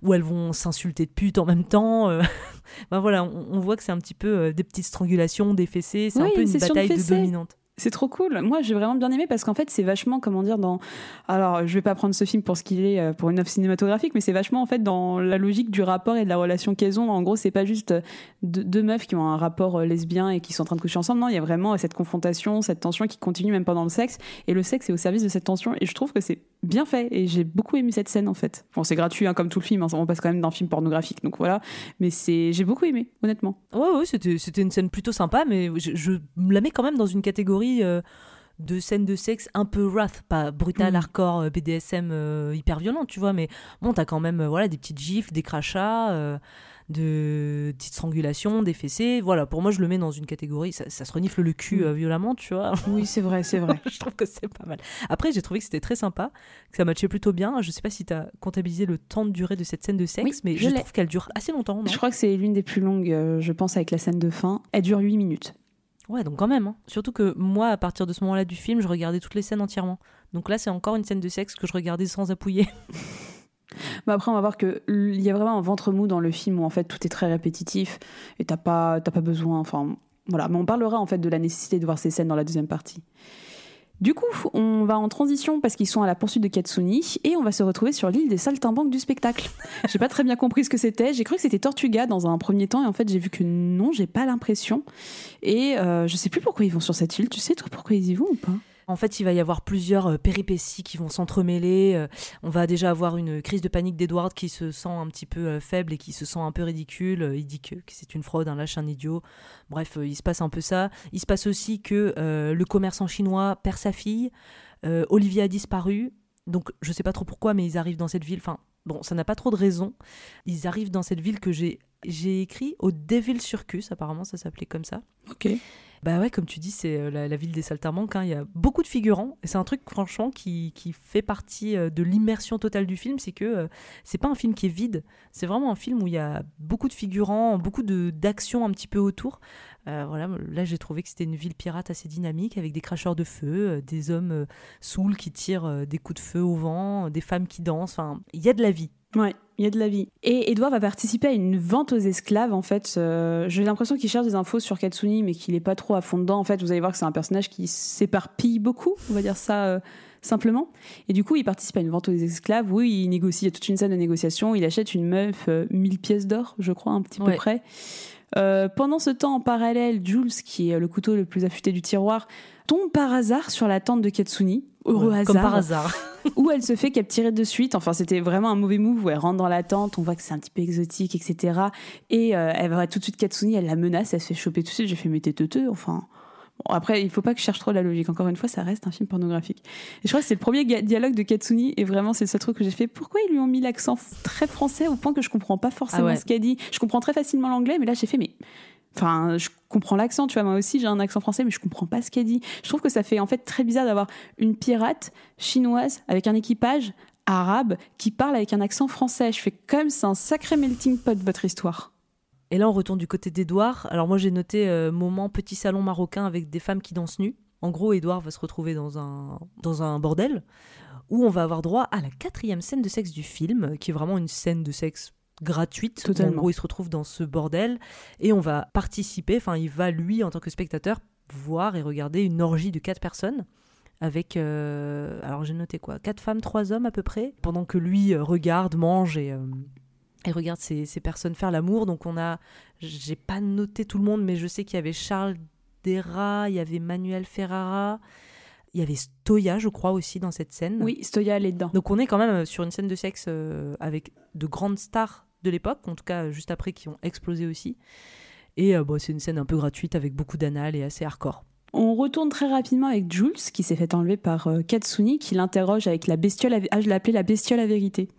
où elles vont s'insulter de pute en même temps. ben voilà, on, voit que c'est un petit peu des petites strangulations, des fessées. C'est un peu une bataille de dominante. C'est trop cool. Moi, j'ai vraiment bien aimé parce qu'en fait, c'est vachement, comment dire, dans. Alors, je vais pas prendre ce film pour ce qu'il est, euh, pour une œuvre cinématographique, mais c'est vachement, en fait, dans la logique du rapport et de la relation qu'elles ont. En gros, c'est pas juste euh, deux, meufs qui ont un rapport euh, lesbien et qui sont en train de coucher ensemble. Non, il y a vraiment cette confrontation, cette tension qui continue même pendant le sexe. Et le sexe est au service de cette tension. Et je trouve que c'est bien fait. Et j'ai beaucoup aimé cette scène, en fait. Bon, c'est gratuit, hein, comme tout le film. Hein, on passe quand même d'un film pornographique. Donc voilà. Mais c'est, j'ai beaucoup aimé, honnêtement. Ouais, ouais, c'était, c'était une scène plutôt sympa, mais je, je la mets quand même dans une catégorie de scènes de sexe un peu wrath, pas brutal, mm. hardcore, euh, BDSM euh, hyper violent, tu vois, mais bon, t'as quand même euh, voilà, des petites gifles, des crachats, de petites strangulations, des fessées. Voilà, pour moi, je le mets dans une catégorie, ça, se renifle le cul mm. violemment, tu vois. Oui, c'est vrai, c'est vrai. je trouve que c'est pas mal. Après, j'ai trouvé que c'était très sympa, que ça matchait plutôt bien. Je sais pas si t'as comptabilisé le temps de durée de cette scène de sexe, mais je, je trouve qu'elle dure assez longtemps. je crois que c'est l'une des plus longues, je pense, avec la scène de fin. Elle dure 8 minutes. Ouais, donc quand même. Hein. Surtout que moi, à partir de ce moment-là du film, je regardais toutes les scènes entièrement. Donc là, c'est encore une scène de sexe que je regardais sans appuyer. Mais après, on va voir que il y a vraiment un ventre mou dans le film où en fait tout est très répétitif et t'as pas, pas besoin. Enfin, voilà. Mais on parlera en fait de la nécessité de voir ces scènes dans la deuxième partie. Du coup, on va en transition parce qu'ils sont à la poursuite de Katsuni et on va se retrouver sur l'île des saltimbanques du spectacle. J'ai pas très bien compris ce que c'était. J'ai cru que c'était Tortuga dans un premier temps et en fait j'ai vu que non, j'ai pas l'impression. Et euh, je sais plus pourquoi ils vont sur cette île. Tu sais toi pourquoi ils y vont ou pas? En fait, il va y avoir plusieurs euh, péripéties qui vont s'entremêler. Euh, on va déjà avoir une crise de panique d'Edward qui se sent un petit peu euh, faible et qui se sent un peu ridicule. Il dit que, c'est une fraude, un lâche, un idiot. Bref, il se passe un peu ça. Il se passe aussi que le commerçant chinois perd sa fille. Olivier a disparu. Donc, je sais pas trop pourquoi, mais ils arrivent dans cette ville. Enfin, bon, ça n'a pas trop de raison. Ils arrivent dans cette ville que j'ai j'ai écrit au Devil Circus, apparemment ça s'appelait comme ça. Ok. Bah ouais, comme tu dis, c'est euh, la, ville des saltimbanques. Hein. Il y a beaucoup de figurants. Et c'est un truc, franchement, qui, fait partie euh, de l'immersion totale du film. C'est que euh, c'est pas un film qui est vide. C'est vraiment un film où il y a beaucoup de figurants, beaucoup d'actions un petit peu autour. voilà, là, j'ai trouvé que c'était une ville pirate assez dynamique avec des cracheurs de feu, des hommes saouls qui tirent des coups de feu au vent, des femmes qui dansent. Enfin, il y a de la vie. Ouais, il y a de la vie. Et Edouard va participer à une vente aux esclaves, en fait. Euh, j'ai l'impression qu'il cherche des infos sur Katsuni, mais qu'il est pas trop à fond dedans. En fait, vous allez voir que c'est un personnage qui s'éparpille beaucoup, on va dire ça euh, simplement. Et du coup, il participe à une vente aux esclaves. Oui, il négocie, il y a toute une scène de négociation. Il achète une meuf, 1000 euh, pièces d'or, je crois, un petit peu près. Pendant ce temps, en parallèle, Jules, qui est le couteau le plus affûté du tiroir, tombe par hasard sur la tente de Katsuni heureux hasard. Comme par hasard. où elle se fait capturer de suite. Enfin, c'était vraiment un mauvais move où elle rentre dans la tente, on voit que c'est un petit peu exotique, etc. Et euh, elle va tout de suite Katsuni, elle la menace, elle se fait choper tout de suite. J'ai fait, mais t'es teuteux, enfin. Bon, après, il faut pas que je cherche trop la logique. Encore une fois, ça reste un film pornographique. Et je crois que c'est le premier dialogue de Katsuni, et vraiment, c'est le seul truc que j'ai fait. Pourquoi ils lui ont mis l'accent très français au point que je comprends pas forcément ah ce qu'elle dit? Je comprends très facilement l'anglais, mais là, j'ai fait, mais Enfin, je comprends l'accent, tu vois, moi aussi j'ai un accent français, mais je comprends pas ce qu'elle dit. Je trouve que ça fait en fait très bizarre d'avoir une pirate chinoise avec un équipage arabe qui parle avec un accent français. Je fais comme c'est un sacré melting pot votre histoire. Et là, on retourne du côté d'Edouard. Alors moi, j'ai noté euh, moment petit salon marocain avec des femmes qui dansent nues. En gros, Edouard va se retrouver dans un, dans un bordel où on va avoir droit à la quatrième scène de sexe du film, qui est vraiment une scène de sexe gratuite. Totalement. En gros, il se retrouve dans ce bordel et on va participer, enfin, il va, lui, en tant que spectateur, voir et regarder une orgie de quatre personnes avec, euh, alors j'ai noté quoi, quatre femmes, trois hommes à peu près, pendant que lui euh, regarde, mange et, euh, et regarde ces, ces, personnes faire l'amour. Donc on a, j'ai pas noté tout le monde, mais je sais qu'il y avait Charles Dera, il y avait Manuel Ferrara, il y avait Stoya, je crois, aussi dans cette scène. Oui, Stoya, elle est dedans. Donc on est quand même sur une scène de sexe avec de grandes stars de l'époque, en tout cas juste après, qui ont explosé aussi. Et euh, bon, c'est une scène un peu gratuite avec beaucoup d'anal et assez hardcore. On retourne très rapidement avec Jules, qui s'est fait enlever par euh, Katsuni, qui l'interroge avec la bestiole. À... Ah, je l'appelais la bestiole à vérité.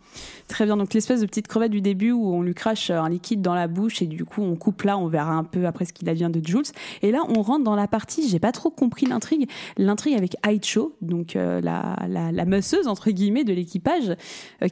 Très bien. Donc, l'espèce de petite crevette du début où on lui crache un liquide dans la bouche et du coup, on coupe là. On verra un peu après ce qu'il advient de Jules. Et là, on rentre dans la partie. J'ai pas trop compris l'intrigue. L'intrigue avec Aicho, donc euh, la, la, la, entre guillemets, de l'équipage,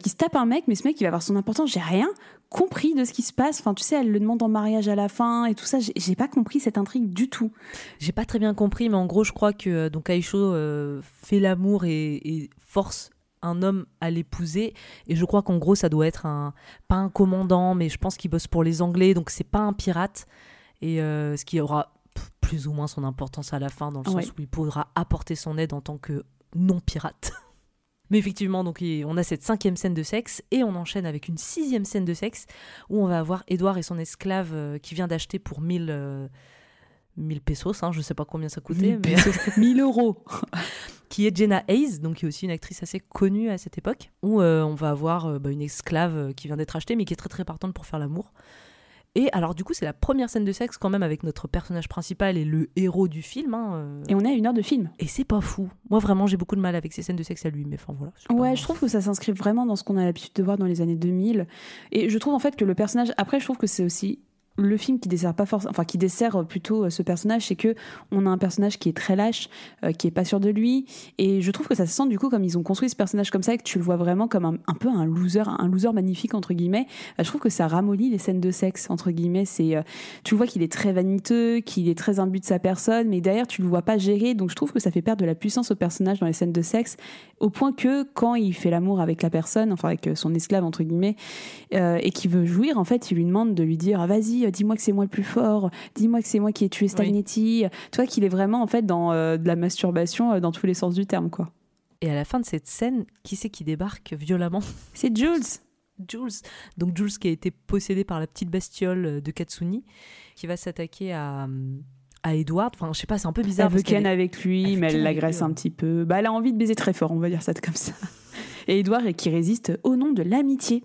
qui se tape un mec, mais ce mec, il va avoir son importance. J'ai rien compris de ce qui se passe. Enfin, tu sais, elle le demande en mariage à la fin et tout ça. J'ai pas compris cette intrigue du tout. J'ai pas très bien compris, mais en gros, je crois que euh, donc Aisho euh, fait l'amour et, force un homme à l'épouser. Et je crois qu'en gros, ça doit être un pas un commandant, mais je pense qu'il bosse pour les Anglais, donc c'est pas un pirate. Et euh, ce qui aura plus ou moins son importance à la fin, dans le sens où il pourra apporter son aide en tant que non pirate. Mais effectivement, donc on a cette cinquième scène de sexe et on enchaîne avec une sixième scène de sexe où on va avoir Edouard et son esclave euh, qui vient d'acheter pour 1000 1000 euh, pesos, hein, je sais pas combien ça coûtait, 1000 mais 1000 euros. qui est Jenna Hayes, donc qui est aussi une actrice assez connue à cette époque, où euh, on va avoir bah, une esclave qui vient d'être achetée, mais qui est très très partante pour faire l'amour. Et alors du coup, c'est la première scène de sexe quand même avec notre personnage principal et le héros du film. Hein, euh. Et on est à une heure de film. Et c'est pas fou. Moi vraiment, j'ai beaucoup de mal avec ces scènes de sexe à lui, mais enfin voilà. Ouais, je trouve que ça s'inscrit vraiment dans ce qu'on a l'habitude de voir dans les années 2000. Et je trouve en fait que le personnage, après, je trouve que c'est aussi le film qui dessert pas forcément, enfin qui dessert plutôt euh, ce personnage, c'est que on a un personnage qui est très lâche, euh, qui est pas sûr de lui, et je trouve que ça se sent du coup comme ils ont construit ce personnage comme ça et que tu le vois vraiment comme un, un peu un loser, un loser magnifique entre guillemets. Euh, je trouve que ça ramollit les scènes de sexe entre guillemets. C'est, euh, tu vois qu'il est très vaniteux, qu'il est très imbu de sa personne, mais derrière tu le vois pas gérer, donc je trouve que ça fait perdre de la puissance au personnage dans les scènes de sexe, au point que quand il fait l'amour avec la personne, enfin avec son esclave entre guillemets, euh, et qui veut jouir, en fait, il lui demande de lui dire, ah, vas-y dis-moi que c'est moi le plus fort, dis-moi que c'est moi qui ai tué Stagnetti. Tu vois qu'il est vraiment en fait dans euh, de la masturbation euh, dans tous les sens du terme, quoi. Et à la fin de cette scène, qui c'est qui débarque violemment? C'est Jules. Jules. Donc Jules qui a été possédé par la petite bestiole de Katsuni, qui va s'attaquer à à Edward. Enfin, je sais pas, c'est un peu bizarre. Elle veut ken avec lui, mais elle l'agresse un petit peu. Bah, elle a envie de baiser très fort, on va dire ça comme ça. Et Edward qui résiste au nom de l'amitié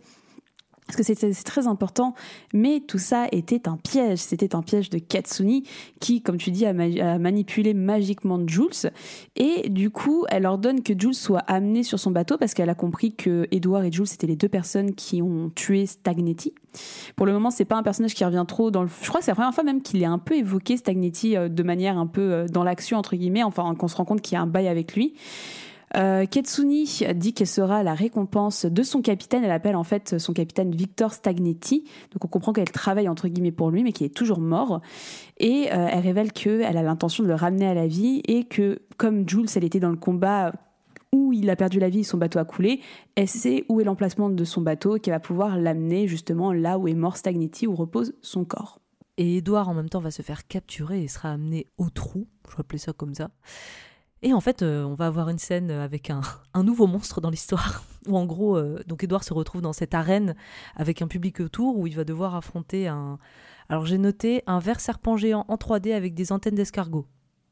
parce que c'est très important, mais tout ça était un piège. C'était un piège de Katsuni qui, comme tu dis, a, manipulé magiquement Jules. Et du coup, elle ordonne que Jules soit amené sur son bateau parce qu'elle a compris que Edward et Jules étaient les deux personnes qui ont tué Stagnetti. Pour le moment, c'est pas un personnage qui revient trop dans le. Je crois que c'est la première fois même qu'il est un peu évoqué Stagnetti euh, de manière un peu euh, dans l'action entre guillemets. Enfin, qu'on se rend compte qu'il y a un bail avec lui. Euh, Ketsuni dit qu'elle sera la récompense de son capitaine. Elle appelle en fait son capitaine Victor Stagnetti. Donc on comprend qu'elle travaille entre guillemets pour lui, mais qu'il est toujours mort. Et euh, elle révèle qu'elle a l'intention de le ramener à la vie et que comme Jules, elle était dans le combat où il a perdu la vie, son bateau a coulé, elle sait où est l'emplacement de son bateau et qu'elle va pouvoir l'amener justement là où est mort Stagnetti, où repose son corps. Et Edouard en même temps va se faire capturer et sera amené au trou, je vais appeler ça comme ça. Et en fait, euh, on va avoir une scène avec un, nouveau monstre dans l'histoire, où en gros, euh, donc Edouard se retrouve dans cette arène avec un public autour, où il va devoir affronter un... Alors j'ai noté un ver serpent géant en 3D avec des antennes d'escargot.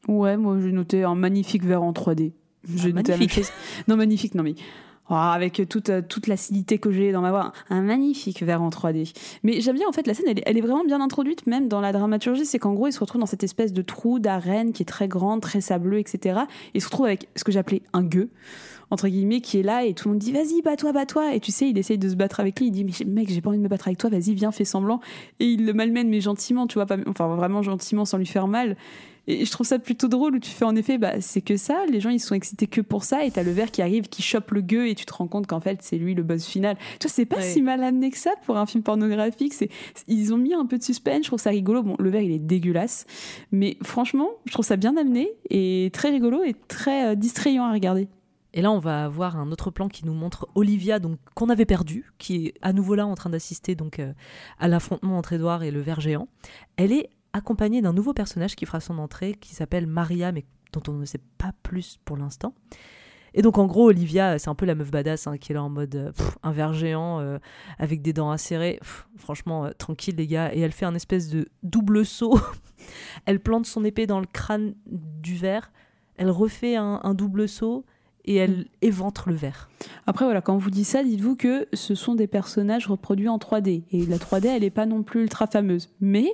Ouais, moi j'ai noté un magnifique ver en 3D. Ah, magnifique. Non, magnifique, non mais avec toute, euh, toute l'acidité que j'ai dans ma voix, un magnifique verre en 3D. Mais j'aime bien en fait la scène, elle est, vraiment bien introduite même dans la dramaturgie, c'est qu'en gros il se retrouve dans cette espèce de trou d'arène qui est très grande, très sableux, etc. Et il se retrouve avec ce que j'appelais un gueux entre guillemets qui est là et tout le monde dit vas-y bats-toi bats-toi. Et tu sais il essaye de se battre avec lui. Il dit mais mec j'ai pas envie de me battre avec toi. Vas-y viens fais semblant. Et il le malmène mais gentiment tu vois pas enfin vraiment gentiment sans lui faire mal et je trouve ça plutôt drôle où tu fais en effet, bah, c'est que ça, les gens ils sont excités que pour ça, et t'as le verre qui arrive, qui chope le gueux, et tu te rends compte qu'en fait c'est lui le boss final. Tu vois, c'est pas si mal amené que ça pour un film pornographique. C'est, ils ont mis un peu de suspense, je trouve ça rigolo. Bon, le verre il est dégueulasse, mais franchement, je trouve ça bien amené et très rigolo et très euh, distrayant à regarder. Et là, on va avoir un autre plan qui nous montre Olivia, donc qu'on avait perdu, qui est à nouveau là en train d'assister donc euh, à l'affrontement entre Edouard et le ver géant. Elle est accompagnée d'un nouveau personnage qui fera son entrée, qui s'appelle Maria, mais dont on ne sait pas plus pour l'instant. Et donc en gros, Olivia, c'est un peu la meuf badass hein, qui est là en mode euh, un ver géant euh, avec des dents acérées. franchement, euh, tranquille les gars. Et elle fait un espèce de double saut. elle plante son épée dans le crâne du ver. Elle refait un, un double saut et elle mm. éventre le verre. Après, voilà, quand on vous dit ça, dites-vous que ce sont des personnages reproduits en 3D. Et la 3D, elle n'est pas non plus ultra fameuse. Mais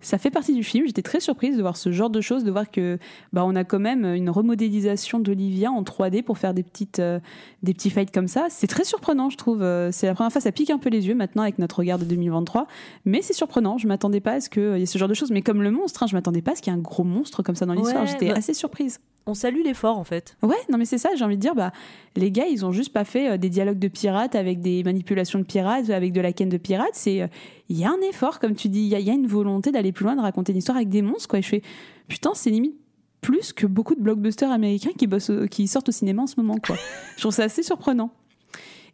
ça fait partie du film. J'étais très surprise de voir ce genre de choses, de voir que bah on a quand même une remodélisation d'Olivia en 3D pour faire des petites euh, des petits fights comme ça. C'est très surprenant, je trouve. Euh, c'est la première fois, ça pique un peu les yeux maintenant avec notre regard de 2023, mais c'est surprenant. Je m'attendais pas à ce qu'il y ait ce genre de choses. Mais comme le monstre, hein, je m'attendais pas à ce qu'il y ait un gros monstre comme ça dans l'histoire. J'étais bah assez surprise on salue l'effort en fait. Ouais, non mais c'est ça, j'ai envie de dire, bah, les gars, ils ont juste pas fait euh, des dialogues de pirates avec des manipulations de pirates, avec de la ken de pirates. C'est, il y a un effort, comme tu dis, il y, a une volonté d'aller plus loin, de raconter une histoire avec des monstres, quoi. Et je fais, putain, c'est limite plus que beaucoup de blockbusters américains qui, sortent au cinéma en ce moment, quoi. je trouve ça assez surprenant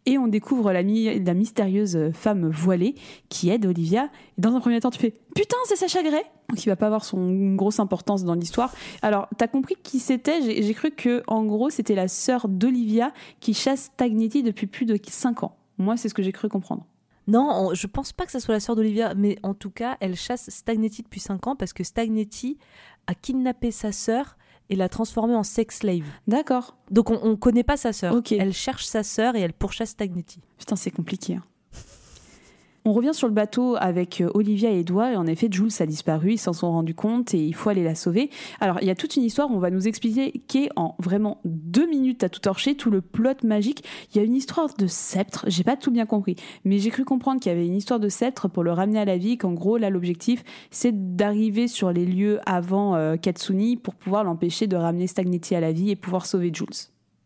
et on découvre la, la, mystérieuse femme voilée qui aide Olivia. Et dans un premier temps, tu fais putain, c'est Sacha Gray, qui va pas avoir son grosse importance dans l'histoire. Alors, t'as compris qui c'était? J'ai cru que en gros, c'était la sœur d'Olivia qui chasse Stagnetti depuis plus de 5 ans. Moi, c'est ce que j'ai cru comprendre. Non, je pense pas que ça soit la sœur d'Olivia, mais en tout cas, elle chasse Stagnetti depuis 5 ans parce que Stagnetti a kidnappé sa sœur et l'a transformée en sex slave. D'accord. Donc on, ne connaît pas sa sœur. Elle cherche sa sœur et elle pourchasse Stagnetti. Putain, c'est compliqué. Hein. On revient sur le bateau avec euh, Olivia et Edouard et en effet Jules a disparu, ils s'en sont rendus compte et il faut aller la sauver. Alors il y a toute une histoire, on va nous expliquer en vraiment deux minutes à tout torcher tout le plot magique. Il y a une histoire de sceptre, j'ai pas tout bien compris, mais j'ai cru comprendre qu'il y avait une histoire de sceptre pour le ramener à la vie, qu'en gros là l'objectif c'est d'arriver sur les lieux avant euh, Katsuni pour pouvoir l'empêcher de ramener Stagnetti à la vie et pouvoir sauver Jules.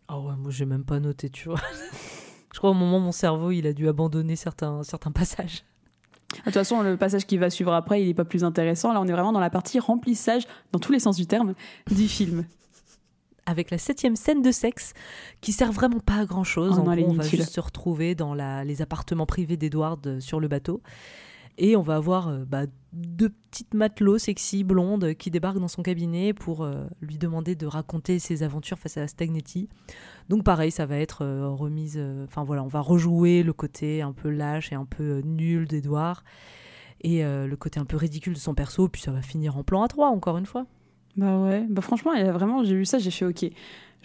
Ah ouais, moi j'ai même pas noté, tu vois. Je crois au moment mon cerveau il a dû abandonner certains, certains passages. De toute façon, le passage qui va suivre après, il n'est pas plus intéressant. Là, on est vraiment dans la partie remplissage, dans tous les sens du terme, du film. Avec la septième scène de sexe, qui sert vraiment pas à grand chose. Oh en non, gros, on va juste se retrouver dans la, les appartements privés d'Edward sur le bateau. Et on va avoir euh, bah, deux petites matelots sexy blondes qui débarquent dans son cabinet pour euh, lui demander de raconter ses aventures face à Stagnetti. Donc pareil, ça va être euh, remise. Enfin voilà, on va rejouer le côté un peu lâche et un peu nul d'Edouard et le côté un peu ridicule de son perso. Puis ça va finir en plan à 3 encore une fois. Bah ouais, bah franchement, il y a vraiment, j'ai vu ça, j'ai fait ok.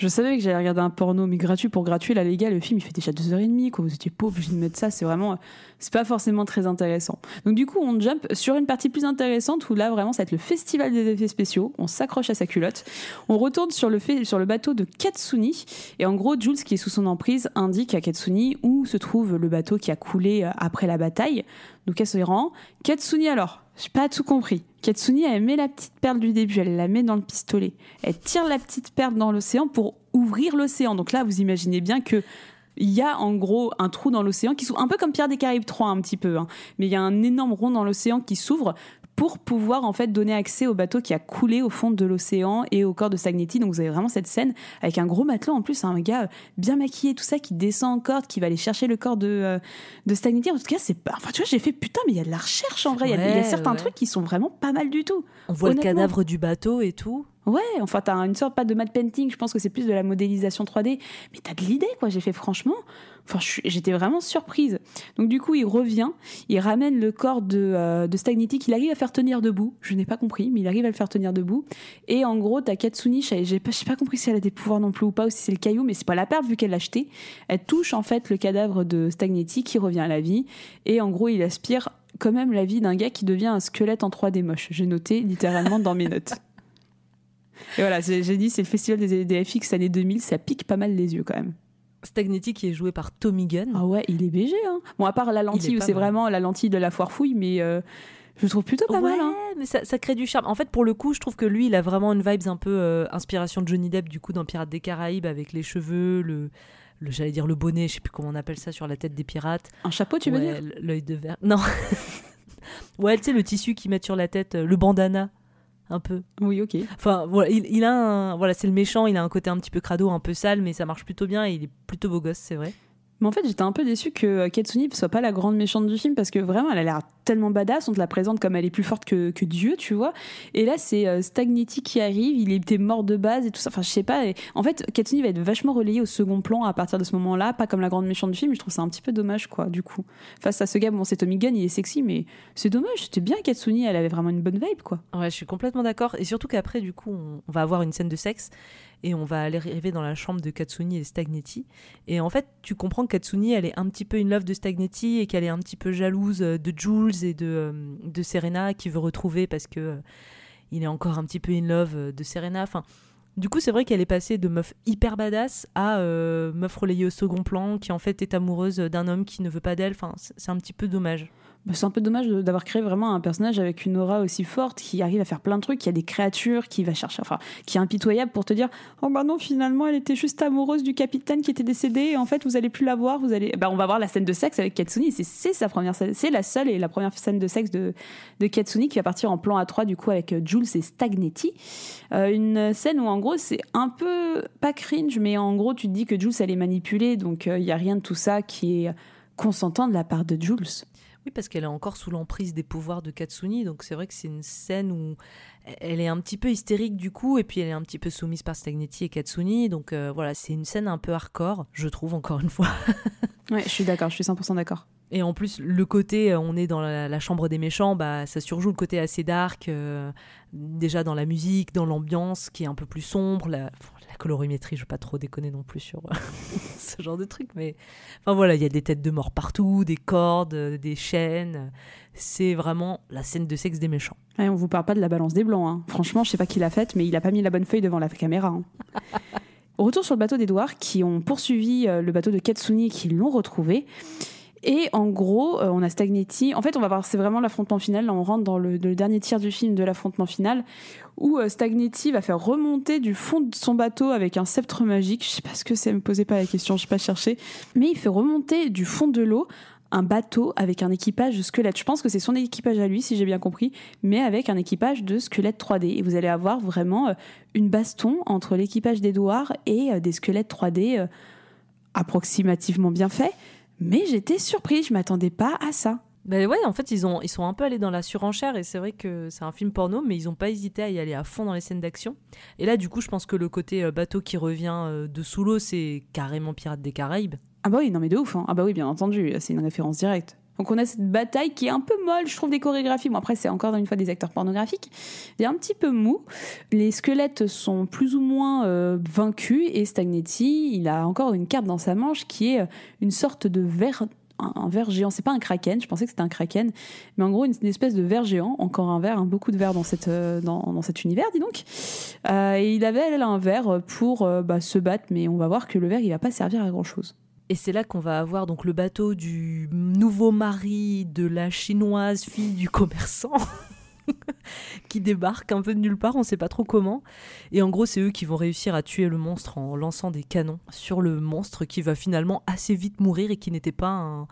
Je savais que j'allais regarder un porno, mais gratuit pour gratuit. Là, les gars, le film, il fait déjà deux heures et demie, quoi. Vous étiez pas obligé de mettre ça. C'est vraiment, c'est pas forcément très intéressant. Donc, du coup, on jump sur une partie plus intéressante où là, vraiment, ça va être le festival des effets spéciaux. On s'accroche à sa culotte. On retourne sur le, fait, sur le bateau de Katsuni. Et en gros, Jules, qui est sous son emprise, indique à Katsuni où se trouve le bateau qui a coulé euh, après la bataille. Donc, elle se rend. Katsuni, alors, j'ai pas tout compris. Katsuni, elle met la petite perle du début, elle la met dans le pistolet. Elle tire la petite perle dans l'océan pour ouvrir l'océan. Donc là, vous imaginez bien que il y a en gros un trou dans l'océan qui s'ouvre, un peu comme Pierre des Caraïbes 3 un petit peu, hein. mais il y a un énorme rond dans l'océan qui s'ouvre pour pouvoir en fait donner accès au bateau qui a coulé au fond de l'océan et au corps de Stagnetti. Donc vous avez vraiment cette scène avec un gros matelot en plus, un gars bien maquillé, tout ça, qui descend en corde, qui va aller chercher le corps de, euh, de Stagnetti. En tout cas, c'est pas. Enfin, tu vois, j'ai fait putain, mais il y a de la recherche en vrai. Il y a- y, certains ouais. trucs qui sont vraiment pas mal du tout. On voit le cadavre du bateau et tout. Ouais, enfin, t'as une sorte pas de matte painting, je pense que c'est plus de la modélisation 3D, mais t'as de l'idée, quoi. J'ai fait franchement, enfin, j'étais vraiment surprise. Donc, du coup, il revient, il ramène le corps de, euh, de qu'il arrive à faire tenir debout. Je n'ai pas compris, mais il arrive à le faire tenir debout. Et en gros, t'as Katsuni, j'ai pas, pas compris si elle a des pouvoirs non plus ou pas, ou si c'est le caillou, mais c'est pas la perte vu qu'elle l'a acheté. Elle touche en fait le cadavre de Stagnetti qui revient à la vie, et en gros, il aspire quand même la vie d'un gars qui devient un squelette en 3D moche. J'ai noté littéralement dans mes notes. Et voilà, j'ai dit, c'est le festival des, des FX année 2000, ça pique pas mal les yeux quand même. Stagnetti qui est joué par Tommy Gunn. Ah ouais, il est BG. Hein. Bon, à part la Il lentille où c'est vraiment la lentille de la foire fouille, mais euh, je le trouve plutôt pas ouais, mal. Hein. mais ça, ça crée du charme. En fait, pour le coup, je trouve que lui, il a vraiment une vibes un peu euh, inspiration de Johnny Depp, du coup, dans Pirates des Caraïbes, avec les cheveux, le, le j'allais dire le bonnet, je sais plus comment on appelle ça, sur la tête des pirates. Un chapeau, tu veux dire? L'œil de verre. Non. ouais, tu sais, le tissu qu'ils mettent sur la tête, euh, le bandana, un peu. Oui, ok. Enfin, voilà, il, il a un. Voilà, c'est le méchant, il a un côté un petit peu crado, un peu sale, mais ça marche plutôt bien et il est plutôt beau gosse, c'est vrai. Mais en fait, j'étais un peu déçue que euh, Katsuni soit pas la grande méchante du film parce que vraiment, elle a l'air tellement badass. On te la présente comme elle est plus forte que, que Dieu, tu vois. Et là, c'est euh, Stagnetti qui arrive. Il était mort de base et tout ça. Enfin, je sais pas. En fait, Katsuni va être vachement relayée au second plan à partir de ce moment-là, pas comme la grande méchante du film. Je trouve ça un petit peu dommage, quoi, du coup. Face à ce gars, bon, c'est Tommy Gunn, il est sexy, mais c'est dommage. C'était bien Katsuni, elle avait vraiment une bonne vibe, quoi. Ouais, je suis complètement d'accord. Et surtout qu'après, du coup, on va avoir une scène de sexe et on va aller arriver dans la chambre de Katsuni et Stagnetti. Et en fait, tu comprends que Katsuni, elle est un petit peu in love de Stagnetti et qu'elle est un petit peu jalouse euh, de Jules et de, euh, de Serena qui veut retrouver parce que euh, il est encore un petit peu in love de Serena. Enfin, du coup, c'est vrai qu'elle est passée de meuf hyper badass à meuf relayée au second plan qui en fait est amoureuse d'un homme qui ne veut pas d'elle. Enfin, c'est un petit peu dommage. Bah, c'est un peu dommage d'avoir créé vraiment un personnage avec une aura aussi forte qui arrive à faire plein de trucs, qui a des créatures, qui va chercher, enfin, qui est impitoyable pour te dire Oh bah non, finalement, elle était juste amoureuse du capitaine qui était décédé, et en fait, vous allez plus la voir, vous allez. Bah, on va voir la scène de sexe avec Katsuni, c'est sa première c'est la seule et la première scène de sexe de, Katsuni qui va partir en plan A3 du coup avec euh, Jules et Stagnetti. Euh, une scène où en gros, c'est un peu, pas cringe, mais en gros, tu te dis que Jules, elle est manipulée, donc il y a rien de tout ça qui est consentant de la part de Jules. Oui, parce qu'elle est encore sous l'emprise des pouvoirs de Katsuni, donc c'est vrai que c'est une scène où elle est un petit peu hystérique du coup, et puis elle est un petit peu soumise par Stagnetti et Katsuni, donc euh, voilà, c'est une scène un peu hardcore, je trouve, encore une fois. Ouais, je suis d'accord, je suis 100% d'accord. Et en plus, le côté, euh, on est dans la, la chambre des méchants, bah, ça surjoue le côté assez dark, euh, déjà dans la musique, dans l'ambiance qui est un peu plus sombre, la colorimétrie, je veux pas trop déconner non plus sur ce genre de truc, mais enfin voilà, il y a des têtes de mort partout, des cordes, des chaînes. C'est vraiment la scène de sexe des méchants. Ouais, on vous parle pas de la balance des blancs. hein. Franchement, je sais pas qui l'a faite, mais il a pas mis la bonne feuille devant la caméra. hein. Retour sur le bateau d'Edouard, qui ont poursuivi euh, le bateau de Katsuni et qui l'ont retrouvé. Et en gros, euh, on a Stagnetti. En fait, on va voir, c'est vraiment l'affrontement final. Là, on rentre dans le, dernier tiers du film de l'affrontement final, où euh, Stagnetti va faire remonter du fond de son bateau avec un sceptre magique. Je sais pas ce que c'est, me posez pas la question, je sais pas chercher. Mais il fait remonter du fond de l'eau un bateau avec un équipage de squelettes. Je pense que c'est son équipage à lui, si j'ai bien compris, mais avec un équipage de squelettes 3D. Et vous allez avoir vraiment euh, une baston entre l'équipage d'Edouard et des squelettes 3D euh, approximativement bien faits. Mais j'étais surprise, je m'attendais pas à ça. Ben ouais, en fait, ils, ont, ils sont un peu allés dans la surenchère et c'est vrai que c'est un film porno, mais ils n'ont pas hésité à y aller à fond dans les scènes d'action. Et là, du coup, je pense que le côté euh, bateau qui revient euh, de sous l'eau, c'est carrément Pirates des Caraïbes. Ah bah oui, non mais de ouf. hein. Ah bah oui, bien entendu, c'est une référence directe. Donc on a cette bataille qui est un peu molle, je trouve, des chorégraphies. Bon après, c'est encore une fois des acteurs pornographiques. C'est un petit peu mou. Les squelettes sont plus ou moins euh, vaincus et Stagnetti, il a encore une carte dans sa manche qui est euh, une sorte de verre un verre géant, c'est pas un kraken, je pensais que c'était un kraken, mais en gros une, espèce de verre géant, encore un verre, hein, beaucoup de verres dans, euh, dans, dans cet univers, dis donc. Et il avait un verre pour bah, se battre, mais on va voir que le verre il va pas servir à grand chose. Et c'est là qu'on va avoir donc le bateau du nouveau mari de la chinoise fille du commerçant qui débarque un peu de nulle part, on sait pas trop comment. Et en gros, c'est eux qui vont réussir à tuer le monstre en lançant des canons sur le monstre qui va finalement assez vite mourir et qui n'était pas un,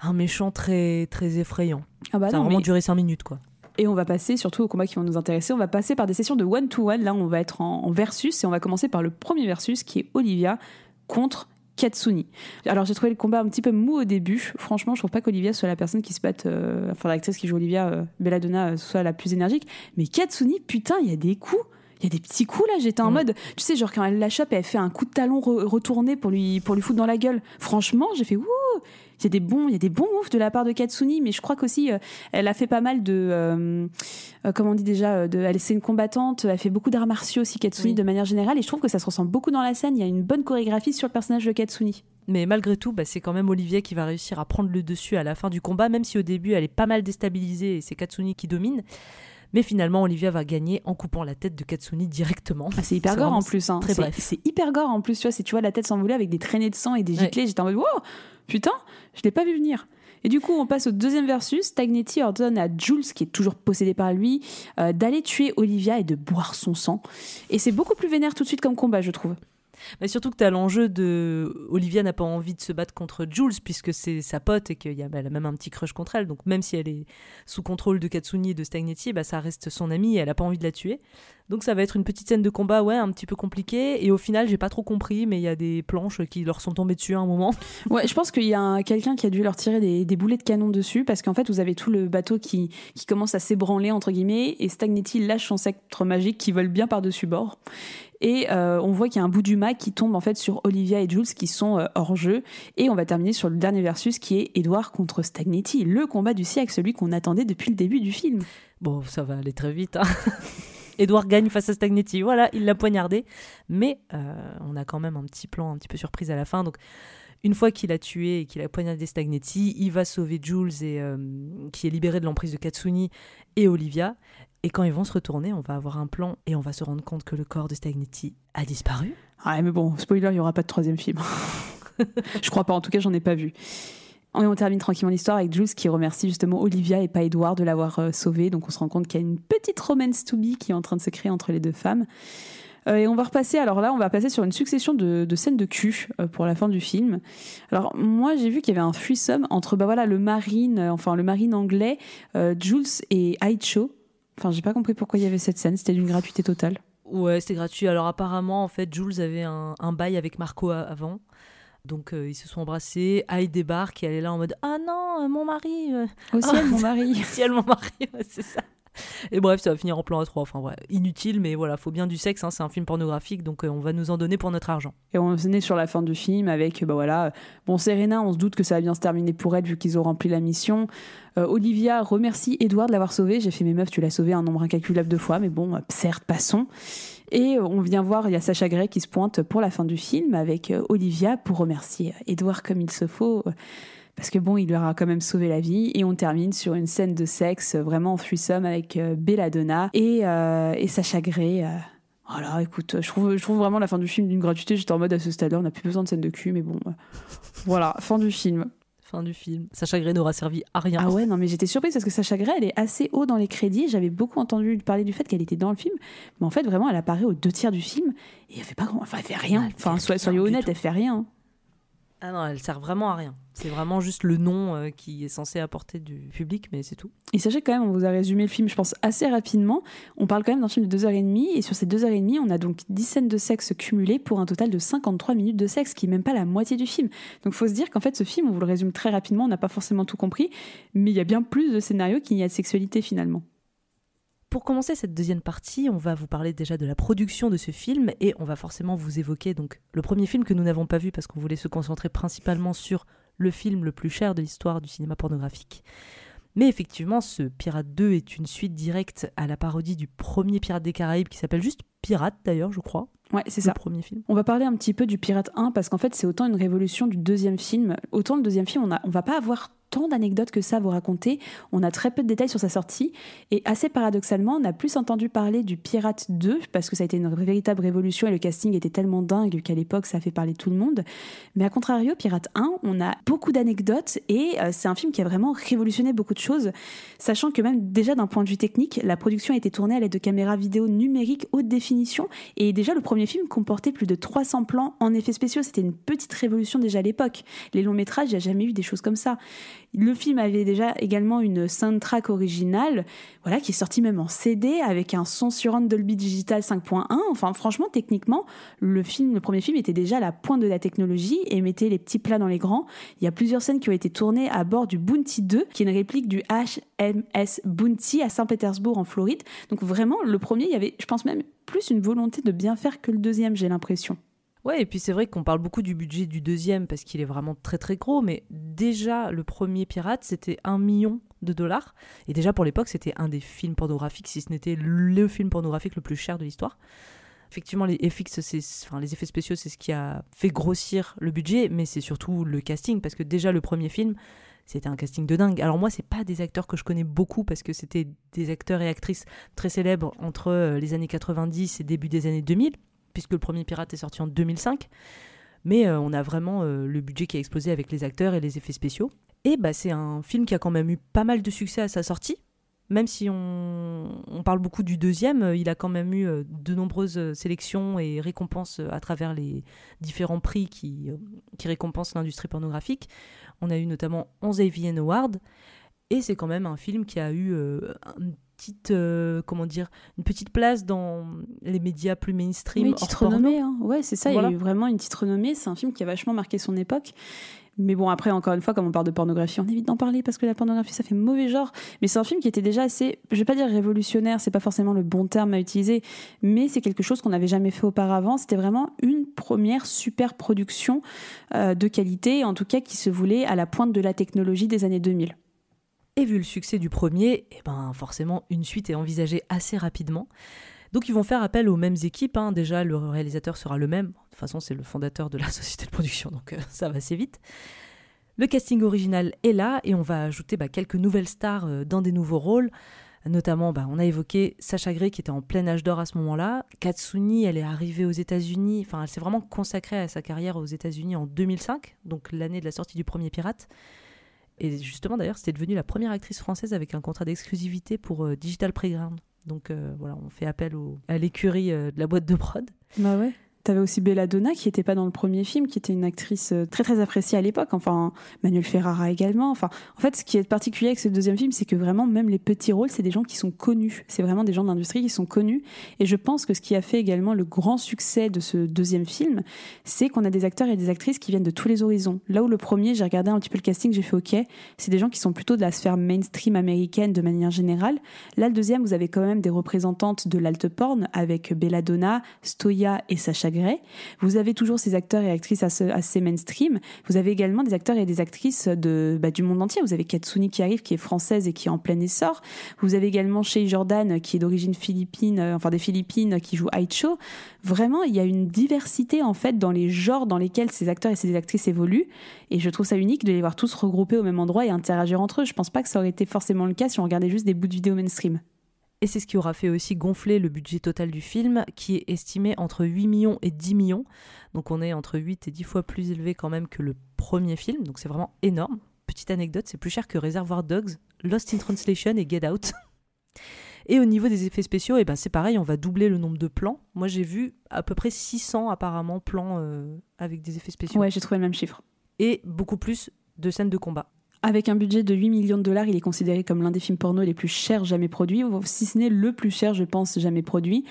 un méchant très très effrayant. Ah bah Ça a non, vraiment mais- duré 5 minutes quoi. Et on va passer surtout aux combats qui vont nous intéresser. On va passer par des sessions de one-to-one. Là, on va être en, en versus et on va commencer par le premier versus qui est Olivia contre Katsuni. Alors j'ai trouvé le combat un petit peu mou au début. Franchement, je trouve pas qu'Olivia soit la personne qui se batte, euh, enfin l'actrice qui joue Olivia, euh, Belladonna, euh, soit la plus énergique. Mais Katsuni, putain, il y a des coups. Il y a des petits coups là, j'étais en Mm. mode, tu sais, genre quand elle la chope et elle fait un coup de talon re- retourné pour lui, pour lui foutre dans la gueule. Franchement, j'ai fait ouh, il y a des bons, il y a des bons moves de la part de Katsuni, mais je crois qu'aussi euh, elle a fait pas mal de, euh, euh, comment on dit déjà, euh, de, elle c'est une combattante, elle fait beaucoup d'arts martiaux aussi Katsuni Oui. de manière générale, et je trouve que ça se ressemble beaucoup dans la scène. Il y a une bonne chorégraphie sur le personnage de Katsuni. Mais malgré tout, bah, c'est quand même Olivia qui va réussir à prendre le dessus à la fin du combat, même si au début elle est pas mal déstabilisée et c'est Katsuni qui domine. Mais finalement, Olivia va gagner en coupant la tête de Katsuni directement. Ah, c'est hyper gore en plus. Hein. très bref. C'est hyper gore en plus. Tu vois, tu vois la tête s'envoler avec des traînées de sang et des Ouais. giclées. J'étais en mode wow, putain, je l'ai pas vu venir. Et du coup, on passe au deuxième versus. Stagnetti ordonne à Jules, qui est toujours possédé par lui, euh, d'aller tuer Olivia et de boire son sang. Et c'est beaucoup plus vénère tout de suite comme combat, je trouve. Mais surtout que tu as l'enjeu de. Olivia n'a pas envie de se battre contre Jules puisque c'est sa pote et qu'elle a même un petit crush contre elle. Donc même si elle est sous contrôle de Katsuni et de Stagnetti, bah, ça reste son amie et elle a pas envie de la tuer. Donc ça va être une petite scène de combat, ouais, un petit peu compliquée. Et au final, j'ai pas trop compris, mais il y a des planches qui leur sont tombées dessus à un moment. Ouais, je pense qu'il y a un- quelqu'un qui a dû leur tirer des, des boulets de canon dessus parce qu'en fait, vous avez tout le bateau qui, qui commence à s'ébranler, entre guillemets, et Stagnetti lâche son sceptre magique qui vole bien par-dessus bord. Et euh, on voit qu'il y a un bout du mât qui tombe en fait sur Olivia et Jules qui sont euh, hors jeu. Et on va terminer sur le dernier versus qui est Edward contre Stagnetti, le combat du siècle, celui qu'on attendait depuis le début du film. Bon, ça va aller très vite. Hein. Edouard gagne face à Stagnetti. Voilà, il l'a poignardé. Mais euh, on a quand même un petit plan un petit peu surprise à la fin. Donc, une fois qu'il a tué et qu'il a poignardé Stagnetti, il va sauver Jules, et, qui est libéré de l'emprise de Katsuni, et Olivia. Et quand ils vont se retourner, on va avoir un plan et on va se rendre compte que le corps de Stagnetti a disparu. Ouais, mais bon, spoiler, il n'y aura pas de troisième film. je crois pas, en tout cas, j'en ai pas vu. Et on termine tranquillement l'histoire avec Jules qui remercie justement Olivia et pas Edward de l'avoir euh, sauvé. Donc on se rend compte qu'il y a une petite romance to be qui est en train de se créer entre les deux femmes. Euh, et on va repasser, alors là, on va passer sur une succession de, de scènes de cul euh, pour la fin du film. Alors moi, j'ai vu qu'il y avait un threesome entre bah voilà le marine, euh, enfin le marine anglais, Jules et Aicho. Enfin, j'ai pas compris pourquoi il y avait cette scène. C'était d'une gratuité totale. Ouais, c'était gratuit. Alors apparemment, en fait, Jules avait un, un bail avec Marco avant. Donc euh, ils se sont embrassés. Aïe débarque et elle est là en mode Ah non, euh, mon mari euh, Au ciel, mon mari. Au ciel, mon mari, ouais, c'est ça. Et bref, ça va finir en plan à 3 Enfin, inutile, mais voilà, faut bien du sexe. Hein, c'est un film pornographique, donc euh, on va nous en donner pour notre argent. Et on est sur la fin du film avec, bah voilà, bon, Serena, on se doute que ça va bien se terminer pour elle vu qu'ils ont rempli la mission. Euh, Olivia remercie Edward de l'avoir sauvé. J'ai fait mes meufs, tu l'as sauvé un nombre incalculable de fois, mais bon, certes, passons. Et on vient voir, il y a Sacha Gray qui se pointe pour la fin du film avec Olivia pour remercier Edward comme il se faut parce que bon, il leur a quand même sauvé la vie. Et on termine sur une scène de sexe vraiment en threesome avec euh, Belladonna et, euh, et Sacha Gray. Euh. Voilà, écoute, je trouve, je trouve vraiment la fin du film d'une gratuité. J'étais en mode à ce stade-là, on n'a plus besoin de scène de cul, mais bon, voilà, fin du film. Fin du film. Sacha Gray n'aura servi à rien. Ah ouais, non, mais j'étais surprise parce que Sacha Gray, elle est assez haut dans les crédits. J'avais beaucoup entendu parler du fait qu'elle était dans le film, mais en fait, vraiment, elle apparaît aux deux tiers du film et elle fait pas grand, enfin, elle fait rien. Enfin, soyez honnête, elle fait rien. Ah non, elle sert vraiment à rien. C'est vraiment juste le nom euh, qui est censé apporter du public, mais c'est tout. Et sachez quand même, on vous a résumé le film, je pense, assez rapidement. On parle quand même d'un film de 2h30, et sur ces 2h30, on a donc 10 scènes de sexe cumulées pour un total de 53 minutes de sexe, qui est même pas la moitié du film. Donc faut se dire qu'en fait, ce film, on vous le résume très rapidement, on n'a pas forcément tout compris, mais il y a bien plus de scénarios qu'il n'y a de sexualité finalement. Pour commencer cette deuxième partie, on va vous parler déjà de la production de ce film et on va forcément vous évoquer donc le premier film que nous n'avons pas vu parce qu'on voulait se concentrer principalement sur le film le plus cher de l'histoire du cinéma pornographique. Mais effectivement, ce Pirate 2 est une suite directe à la parodie du premier Pirate des Caraïbes qui s'appelle juste Pirate d'ailleurs, je crois. Ouais, c'est ça. Le premier film. On va parler un petit peu du Pirate 1 parce qu'en fait, c'est autant une révolution du deuxième film. Autant le deuxième film, on, a, on va pas avoir tant d'anecdotes que ça à vous raconter. On a très peu de détails sur sa sortie. Et assez paradoxalement, on a plus entendu parler du Pirate 2, parce que ça a été une véritable révolution et le casting était tellement dingue qu'à l'époque, ça a fait parler tout le monde. Mais à contrario, Pirate 1, on a beaucoup d'anecdotes et euh, c'est un film qui a vraiment révolutionné beaucoup de choses, sachant que même déjà d'un point de vue technique, la production a été tournée à l'aide de caméras vidéo numériques haute définition. Et déjà, le premier film comportait plus de 300 plans en effets spéciaux. C'était une petite révolution déjà à l'époque. Les longs métrages, il n'y a jamais eu des choses comme ça. Le film avait déjà également une soundtrack originale, voilà, qui est sortie même en CD avec un son sur Dolby Digital 5.1. Enfin, franchement, techniquement, le film, le premier film était déjà à la pointe de la technologie et mettait les petits plats dans les grands. Il y a plusieurs scènes qui ont été tournées à bord du Bounty 2, qui est une réplique du HMS Bounty à Saint-Pétersbourg en Floride. Donc vraiment, le premier, il y avait, je pense même, plus une volonté de bien faire que le deuxième, j'ai l'impression. Ouais, et puis c'est vrai qu'on parle beaucoup du budget du deuxième parce qu'il est vraiment très très gros, mais déjà le premier Pirate c'était un million de dollars. Et déjà pour l'époque c'était un des films pornographiques, si ce n'était le film pornographique le plus cher de l'histoire. Effectivement, les, FX, enfin, les effets spéciaux, c'est ce qui a fait grossir le budget, mais c'est surtout le casting, parce que déjà le premier film, c'était un casting de dingue. Alors moi, c'est pas des acteurs que je connais beaucoup parce que c'était des acteurs et actrices très célèbres entre euh, les années 90 et début des années 2000 puisque le premier Pirate est sorti en 2005. Mais euh, on a vraiment euh, le budget qui a explosé avec les acteurs et les effets spéciaux. Et bah, c'est un film qui a quand même eu pas mal de succès à sa sortie. Même si on, parle beaucoup du deuxième, euh, il a quand même eu de nombreuses sélections et récompenses à travers les différents prix qui, récompensent l'industrie pornographique. On a eu notamment 11 AVN Awards. Et c'est quand même un film qui a eu petite euh, comment dire une petite place dans les médias plus mainstream oui, titre renommée hein. ouais c'est ça il y a eu vraiment une petite renommée. C'est un film qui a vachement marqué son époque. Mais bon après encore une fois comme on parle de pornographie on évite d'en parler parce que la pornographie ça fait mauvais genre. Mais c'est un film qui était déjà assez je vais pas dire révolutionnaire c'est pas forcément le bon terme à utiliser mais c'est quelque chose qu'on n'avait jamais fait auparavant. C'était vraiment une première super production euh, de qualité en tout cas qui se voulait à la pointe de la technologie des années 2000 et vu le succès du premier, eh ben forcément une suite est envisagée assez rapidement. Donc ils vont faire appel aux mêmes équipes. Hein. Déjà, le réalisateur sera le même. De toute façon, c'est le fondateur de la société de production, donc euh, ça va assez vite. Le casting original est là et on va ajouter bah, quelques nouvelles stars euh, dans des nouveaux rôles. Notamment, bah, on a évoqué Sacha Gray qui était en plein âge d'or à ce moment-là. Katsuni, elle est arrivée aux États-Unis. Enfin, elle s'est vraiment consacrée à sa carrière aux États-Unis en 2005, donc l'année de la sortie du premier Pirate. Et justement, d'ailleurs, c'était devenue la première actrice française avec un contrat d'exclusivité pour euh, Digital Playground. Donc euh, voilà, on fait appel à l'écurie euh, de la boîte de prod. Bah ouais. T'avais aussi Belladonna qui n'était pas dans le premier film, qui était une actrice euh, très très appréciée à l'époque. Enfin, Manuel Ferrara également. Enfin, en fait, ce qui est particulier avec ce deuxième film, c'est que vraiment, même les petits rôles, c'est des gens qui sont connus. C'est vraiment des gens d'industrie qui sont connus. Et je pense que ce qui a fait également le grand succès de ce deuxième film, c'est qu'on a des acteurs et des actrices qui viennent de tous les horizons. Là où le premier, j'ai regardé un petit peu le casting, j'ai fait OK, c'est des gens qui sont plutôt de la sphère mainstream américaine de manière générale. Là, le deuxième, vous avez quand même des représentantes de l'alte porn avec Belladonna, Stoya et Sacha vous avez toujours ces acteurs et actrices assez mainstream. Vous avez également des acteurs et des actrices bah, du monde entier. Vous avez Katsuni qui arrive, qui est française et qui est en plein essor. Vous avez également Shea Jordan, qui est d'origine philippine, euh, enfin des Philippines, qui joue Aicho. Vraiment, il y a une diversité en fait dans les genres dans lesquels ces acteurs et ces actrices évoluent. Et je trouve ça unique de les voir tous regroupés au même endroit et interagir entre eux. Je pense pas que ça aurait été forcément le cas si on regardait juste des bouts de vidéos mainstream. Et c'est ce qui aura fait aussi gonfler le budget total du film, qui est estimé entre 8 millions et 10 millions. Donc on est entre 8 et 10 fois plus élevé quand même que le premier film, donc c'est vraiment énorme. Petite anecdote, c'est plus cher que Reservoir Dogs, Lost in Translation et Get Out. Et au niveau des effets spéciaux, et eh ben c'est pareil, on va doubler le nombre de plans. Moi j'ai vu à peu près 600 apparemment plans euh, avec des effets spéciaux. Ouais, j'ai trouvé le même chiffre. Et beaucoup plus de scènes de combat. Avec un budget de 8 millions de dollars, il est considéré comme l'un des films porno les plus chers jamais produits, si ce n'est le plus cher, je pense, jamais produit.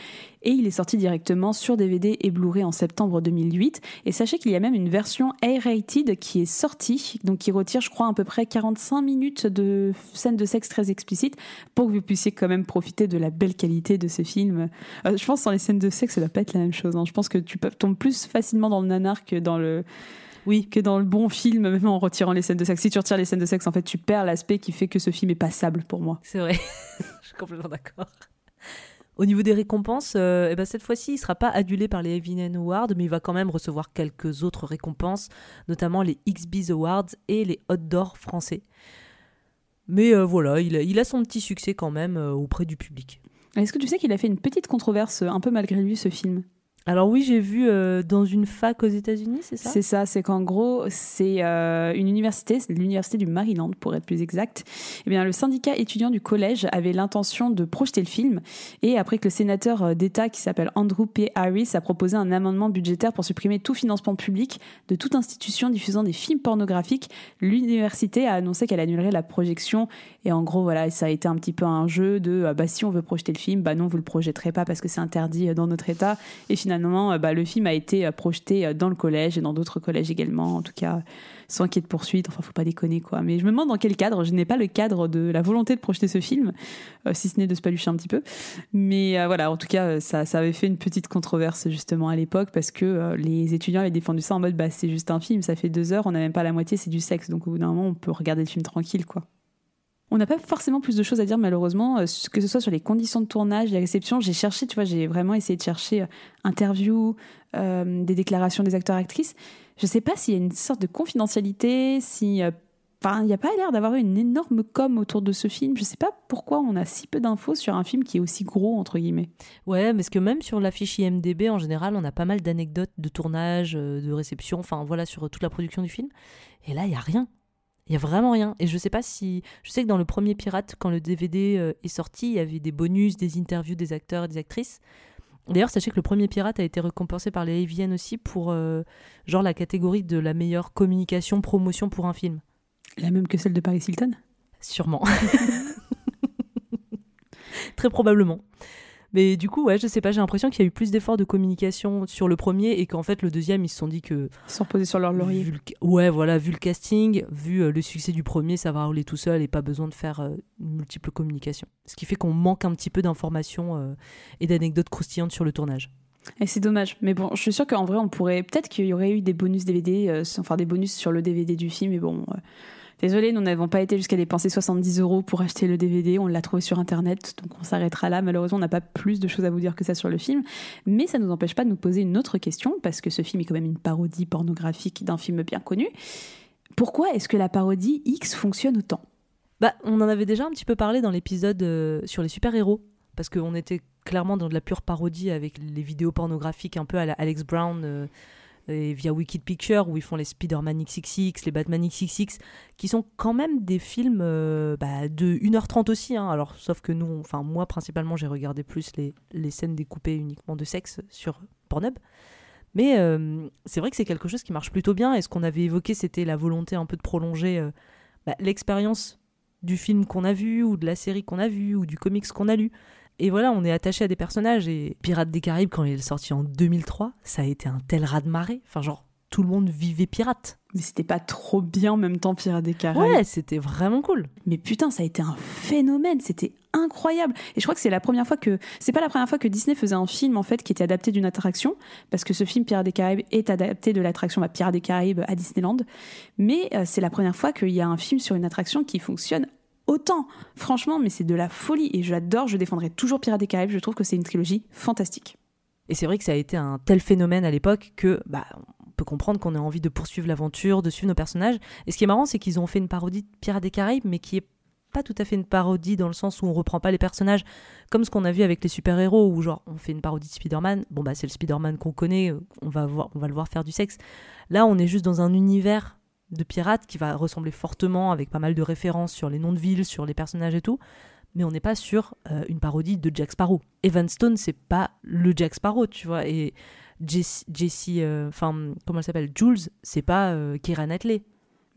Et il est sorti directement sur DVD et Blu-ray en septembre 2008. Et sachez qu'il y a même une version A-rated qui est sortie, donc qui retire, je crois, à peu près 45 minutes de scènes de sexe très explicites pour que vous puissiez quand même profiter de la belle qualité de ce film. Euh, je pense que dans les scènes de sexe, ça va pas être la même chose. Hein. Je pense que tu tombes plus facilement dans le nanar que dans le oui. que dans le bon film, même en retirant les scènes de sexe. Si tu retires les scènes de sexe, en fait, tu perds l'aspect qui fait que ce film est passable pour moi. C'est vrai, je suis complètement d'accord. Au niveau des récompenses, euh, eh ben cette fois-ci, il ne sera pas adulé par les Evinan Awards, mais il va quand même recevoir quelques autres récompenses, notamment les XB's Awards et les Hot d'Or français. Mais euh, voilà, il a, son petit succès quand même euh, auprès du public. Est-ce que tu sais qu'il a fait une petite controverse, un peu malgré lui, ce film? Alors oui, j'ai vu euh, dans une fac aux États-Unis, c'est ça? C'est ça, c'est qu'en gros, c'est euh, une université, l'université du Maryland pour être plus exact. Eh bien, le syndicat étudiant du collège avait l'intention de projeter le film et après que le sénateur euh, d'État qui s'appelle Andrew P. Harris a proposé un amendement budgétaire pour supprimer tout financement public de toute institution diffusant des films pornographiques, l'université a annoncé qu'elle annulerait la projection et en gros, voilà, ça a été un petit peu un jeu de bah si on veut projeter le film, bah non, vous le projetterez pas parce que c'est interdit dans notre État et finalement euh, bah, le film a été euh, projeté euh, dans le collège et dans d'autres collèges également, en tout cas sans qu'il y ait de poursuite. Enfin, faut pas déconner quoi. Mais je me demande dans quel cadre. Je n'ai pas le cadre de la volonté de projeter ce film, si ce n'est de se palucher un petit peu. Mais voilà, en tout cas, ça, avait fait une petite controverse justement à l'époque parce que les étudiants avaient défendu ça en mode bah c'est juste un film, ça fait deux heures, on n'a même pas la moitié, c'est du sexe. Donc au bout d'un moment, on peut regarder le film tranquille quoi. On n'a pas forcément plus de choses à dire malheureusement, euh, que ce soit sur les conditions de tournage, les réceptions. J'ai cherché, tu vois, j'ai vraiment essayé de chercher euh, interviews, euh, des déclarations des acteurs-actrices. Je ne sais pas s'il y a une sorte de confidentialité, si... Enfin, il n'y a pas l'air d'avoir une énorme com autour de ce film. Je ne sais pas pourquoi on a si peu d'infos sur un film qui est aussi gros, entre guillemets. Ouais, parce que même sur l'affiche IMDB, en général, on a pas mal d'anecdotes de tournage, de réception, enfin voilà, sur toute la production du film. Et là, il n'y a rien. Il y a vraiment rien. Et je sais pas si. Je sais que dans le premier Pirate, quand le DVD euh, est sorti, il y avait des bonus, des interviews des acteurs et des actrices. D'ailleurs, sachez que le premier Pirate a été récompensé par les AVN aussi pour euh, genre la catégorie de la meilleure communication, promotion pour un film. La même que celle de Paris Hilton? Sûrement. Très probablement. Mais du coup, ouais, je sais pas, j'ai l'impression qu'il y a eu plus d'efforts de communication sur le premier et qu'en fait, le deuxième, ils se sont dit que. Ils sont posés sur leur laurier. Ouais, voilà, vu le casting, vu euh, le succès du premier, ça va rouler tout seul et pas besoin de faire euh, une multiple communication. Ce qui fait qu'on manque un petit peu d'informations euh, et d'anecdotes croustillantes sur le tournage. Et c'est dommage. Mais bon, je suis sûre qu'en vrai, on pourrait. Peut-être qu'il y aurait eu des bonus DVD, enfin des bonus sur le DVD du film, mais bon. Désolé, nous n'avons pas été jusqu'à dépenser 70 euros pour acheter le DVD. On l'a trouvé sur Internet, donc on s'arrêtera là. Malheureusement, on n'a pas plus de choses à vous dire que ça sur le film. Mais ça ne nous empêche pas de nous poser une autre question, parce que ce film est quand même une parodie pornographique d'un film bien connu. Pourquoi est-ce que la parodie X fonctionne autant? Bah, On en avait déjà un petit peu parlé dans l'épisode euh, sur les super-héros, parce qu'on était clairement dans de la pure parodie avec les vidéos pornographiques un peu à Alex Brown. Euh, et via Wicked Picture où ils font les Spider-Man XXX, les Batman XXX, qui sont quand même des films euh, bah, de 1h30 aussi. Hein. Alors, sauf que nous, enfin moi principalement, j'ai regardé plus les, les, scènes découpées uniquement de sexe sur Pornhub. Mais euh, c'est vrai que c'est quelque chose qui marche plutôt bien. Et ce qu'on avait évoqué, c'était la volonté un peu de prolonger euh, bah, l'expérience du film qu'on a vu, ou de la série qu'on a vu, ou du comics qu'on a lu. Et voilà, on est attaché à des personnages. Et Pirates des Caraïbes, quand il est sorti en 2003, ça a été un tel raz-de-marée. Enfin, genre, tout le monde vivait pirate. Mais c'était pas trop bien en même temps Pirates des Caraïbes. Ouais, c'était vraiment cool. Mais putain, ça a été un phénomène, c'était incroyable. Et je crois que c'est la première fois que c'est pas la première fois que Disney faisait un film en fait qui était adapté d'une attraction parce que ce film Pirates des Caraïbes est adapté de l'attraction bah, Pirates des Caraïbes à Disneyland. Mais euh, c'est la première fois qu'il y a un film sur une attraction qui fonctionne autant. Franchement, mais c'est de la folie et j'adore, je défendrai toujours Pirates des Caraïbes, je trouve que c'est une trilogie fantastique. Et c'est vrai que ça a été un tel phénomène à l'époque que bah, on peut comprendre qu'on ait envie de poursuivre l'aventure, de suivre nos personnages. Et ce qui est marrant, c'est qu'ils ont fait une parodie de Pirates des Caraïbes, mais qui est pas tout à fait une parodie dans le sens où on reprend pas les personnages comme ce qu'on a vu avec les super-héros où genre on fait une parodie de Spider-Man. Bon bah c'est le Spider-Man qu'on connaît, on va voir on va le voir faire du sexe. Là, on est juste dans un univers de pirates qui va ressembler fortement avec pas mal de références sur les noms de villes, sur les personnages et tout mais on n'est pas sur euh, une parodie de Jack Sparrow. Evan Stone, c'est pas le Jack Sparrow, tu vois. Et Jessie, euh, enfin, comment elle s'appelle? Jules, c'est pas euh, Kira Knightley.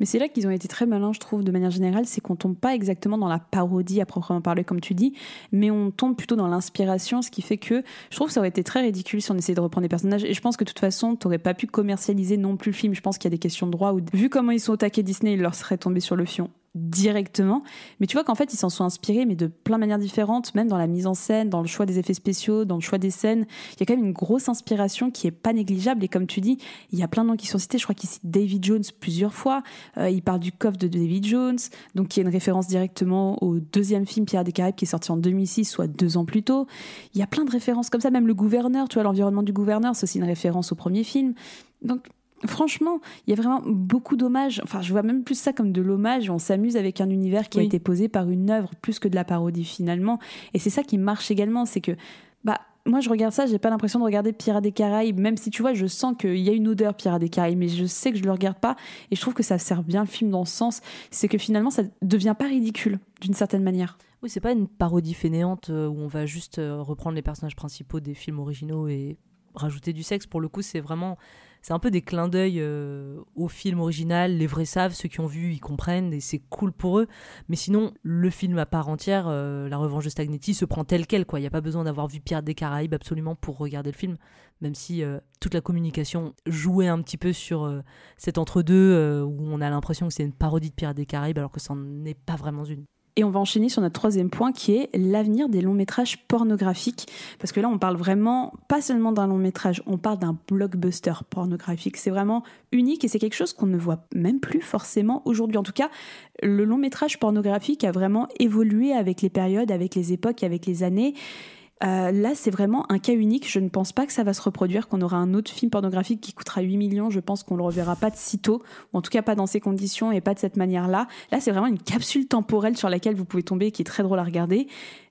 Mais c'est là qu'ils ont été très malins, je trouve, de manière générale, c'est qu'on tombe pas exactement dans la parodie à proprement parler, comme tu dis, mais on tombe plutôt dans l'inspiration, ce qui fait que je trouve que ça aurait été très ridicule si on essayait de reprendre des personnages. Et je pense que de toute façon, t'aurais pas pu commercialiser non plus le film. Je pense qu'il y a des questions de droit ou vu comment ils sont au Disney, il leur serait tombé sur le fion directement. Mais tu vois qu'en fait, ils s'en sont inspirés, mais de plein de manières différentes, même dans la mise en scène, dans le choix des effets spéciaux, dans le choix des scènes. Il y a quand même une grosse inspiration qui est pas négligeable. Et comme tu dis, il y a plein de noms qui sont cités. Je crois qu'il cite David Jones plusieurs fois. Euh, il parle du coffre de David Jones, donc qui est une référence directement au deuxième film Pierre des Caraïbes qui est sorti en 2006, soit deux ans plus tôt. Il y a plein de références comme ça. Même le gouverneur, tu vois, l'environnement du gouverneur, c'est aussi une référence au premier film. Donc Franchement, il y a vraiment beaucoup d'hommages. Enfin, je vois même plus ça comme de l'hommage. On s'amuse avec un univers qui a été posé par une œuvre plus que de la parodie finalement. Et c'est ça qui marche également, c'est que bah moi je regarde ça, j'ai pas l'impression de regarder Pirates des Caraïbes, même si tu vois, je sens qu'il y a une odeur Pirates des Caraïbes, mais je sais que je le regarde pas et je trouve que ça sert bien le film dans ce sens, c'est que finalement ça devient pas ridicule d'une certaine manière. Oui, c'est pas une parodie fainéante euh, où on va juste euh, reprendre les personnages principaux des films originaux et rajouter du sexe. Pour le coup, c'est vraiment c'est un peu des clins d'œil euh, au film original. Les vrais savent, ceux qui ont vu, ils comprennent et c'est cool pour eux. Mais sinon, le film à part entière, euh, La Revanche de Stagnetti, se prend tel quel. Il n'y a pas besoin d'avoir vu Pierre des Caraïbes absolument pour regarder le film, même si euh, toute la communication jouait un petit peu sur cet entre-deux où on a l'impression que c'est une parodie de Pierre des Caraïbes alors que ça n'est pas vraiment une. Et on va enchaîner sur notre troisième point qui est l'avenir des longs métrages pornographiques. Parce que là, on parle vraiment pas seulement d'un long métrage, on parle d'un blockbuster pornographique. C'est vraiment unique et c'est quelque chose qu'on ne voit même plus forcément aujourd'hui. En tout cas, le long métrage pornographique a vraiment évolué avec les périodes, avec les époques, avec les années. Euh, là, c'est vraiment un cas unique. Je ne pense pas que ça va se reproduire, qu'on aura un autre film pornographique qui coûtera 8 millions. Je pense qu'on le reverra pas de sitôt, ou en tout cas pas dans ces conditions et pas de cette manière-là. Là, c'est vraiment une capsule temporelle sur laquelle vous pouvez tomber, qui est très drôle à regarder.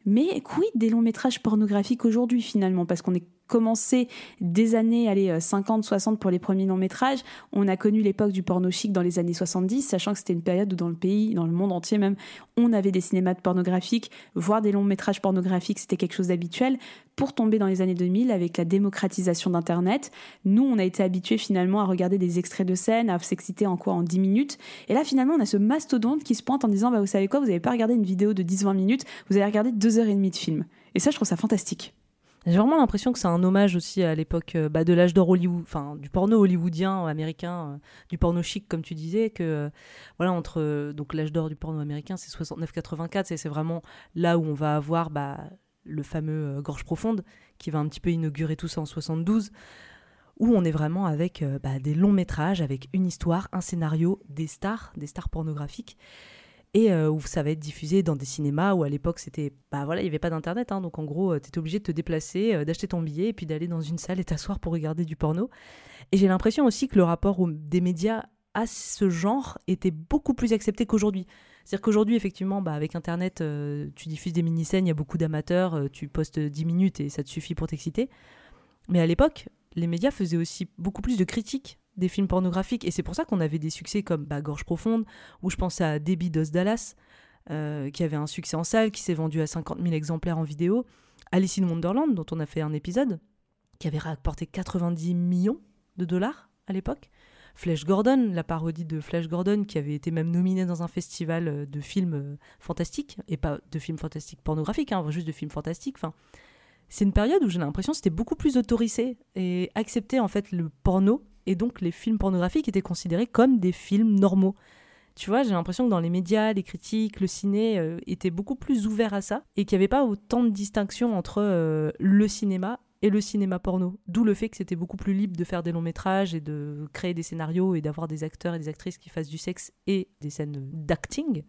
Mais quid des longs métrages pornographiques aujourd'hui finalement? Parce qu'on est commencé des années, allez, 50, euh, 60 pour les premiers longs métrages. On a connu l'époque du porno chic dans les années 70, sachant que c'était une période où dans le pays, dans le monde entier même, on avait des cinémas pornographiques. Voir des longs métrages pornographiques, c'était quelque chose d'habituel. Pour tomber dans les années 2000 avec la démocratisation d'Internet, nous, on a été habitués finalement à regarder des extraits de scènes, à s'exciter en quoi En 10 minutes. Et là, finalement, on a ce mastodonte qui se pointe en disant, bah, vous savez quoi, vous n'avez pas regardé une vidéo de 10-20 minutes, vous avez regardé 2 heures et demie de film. Et ça, je trouve ça fantastique. J'ai vraiment l'impression que c'est un hommage aussi à l'époque euh, bah, de l'âge d'or Hollywood, enfin du porno hollywoodien euh, américain, euh, du porno chic comme tu disais, que voilà entre donc l'âge d'or du porno américain c'est 69-84, c'est vraiment là où on va avoir bah, le fameux Gorge profonde qui va un petit peu inaugurer tout ça en 72 où on est vraiment avec bah, des longs métrages, avec une histoire, un scénario, des stars, des stars pornographiques. Et euh, où ça va être diffusé dans des cinémas où à l'époque c'était bah voilà il y avait pas d'internet hein, donc en gros euh, tu étais obligé de te déplacer euh, d'acheter ton billet et puis d'aller dans une salle et t'asseoir pour regarder du porno. Et j'ai l'impression aussi que le rapport des médias à ce genre était beaucoup plus accepté qu'aujourd'hui c'est-à-dire qu'aujourd'hui, effectivement, bah, avec Internet, tu diffuses des mini-scènes, il y a beaucoup d'amateurs, tu postes 10 minutes et ça te suffit pour t'exciter. Mais à l'époque, les médias faisaient aussi beaucoup plus de critiques des films pornographiques. Et c'est pour ça qu'on avait des succès comme bah, Gorge Profonde, où je pensais à Debbie Dos Dallas, euh, qui avait un succès en salle, qui s'est vendu à 50 000 exemplaires en vidéo. Alice in Wonderland, dont on a fait un épisode, qui avait rapporté 90 millions de dollars à l'époque. Flash Gordon, la parodie de Flash Gordon, qui avait été même nominée dans un festival euh, de films euh, fantastiques, et pas de films fantastiques pornographiques, hein, juste de films fantastiques. C'est une période où j'ai l'impression que c'était beaucoup plus autorisé et accepté en fait le porno, et donc les films pornographiques étaient considérés comme des films normaux. Tu vois, j'ai l'impression que dans les médias, les critiques, le ciné euh, étaient beaucoup plus ouverts à ça et qu'il n'y avait pas autant de distinction entre le cinéma et le cinéma porno. D'où le fait que c'était beaucoup plus libre de faire des longs métrages et de créer des scénarios et d'avoir des acteurs et des actrices qui fassent du sexe et des scènes d'acting.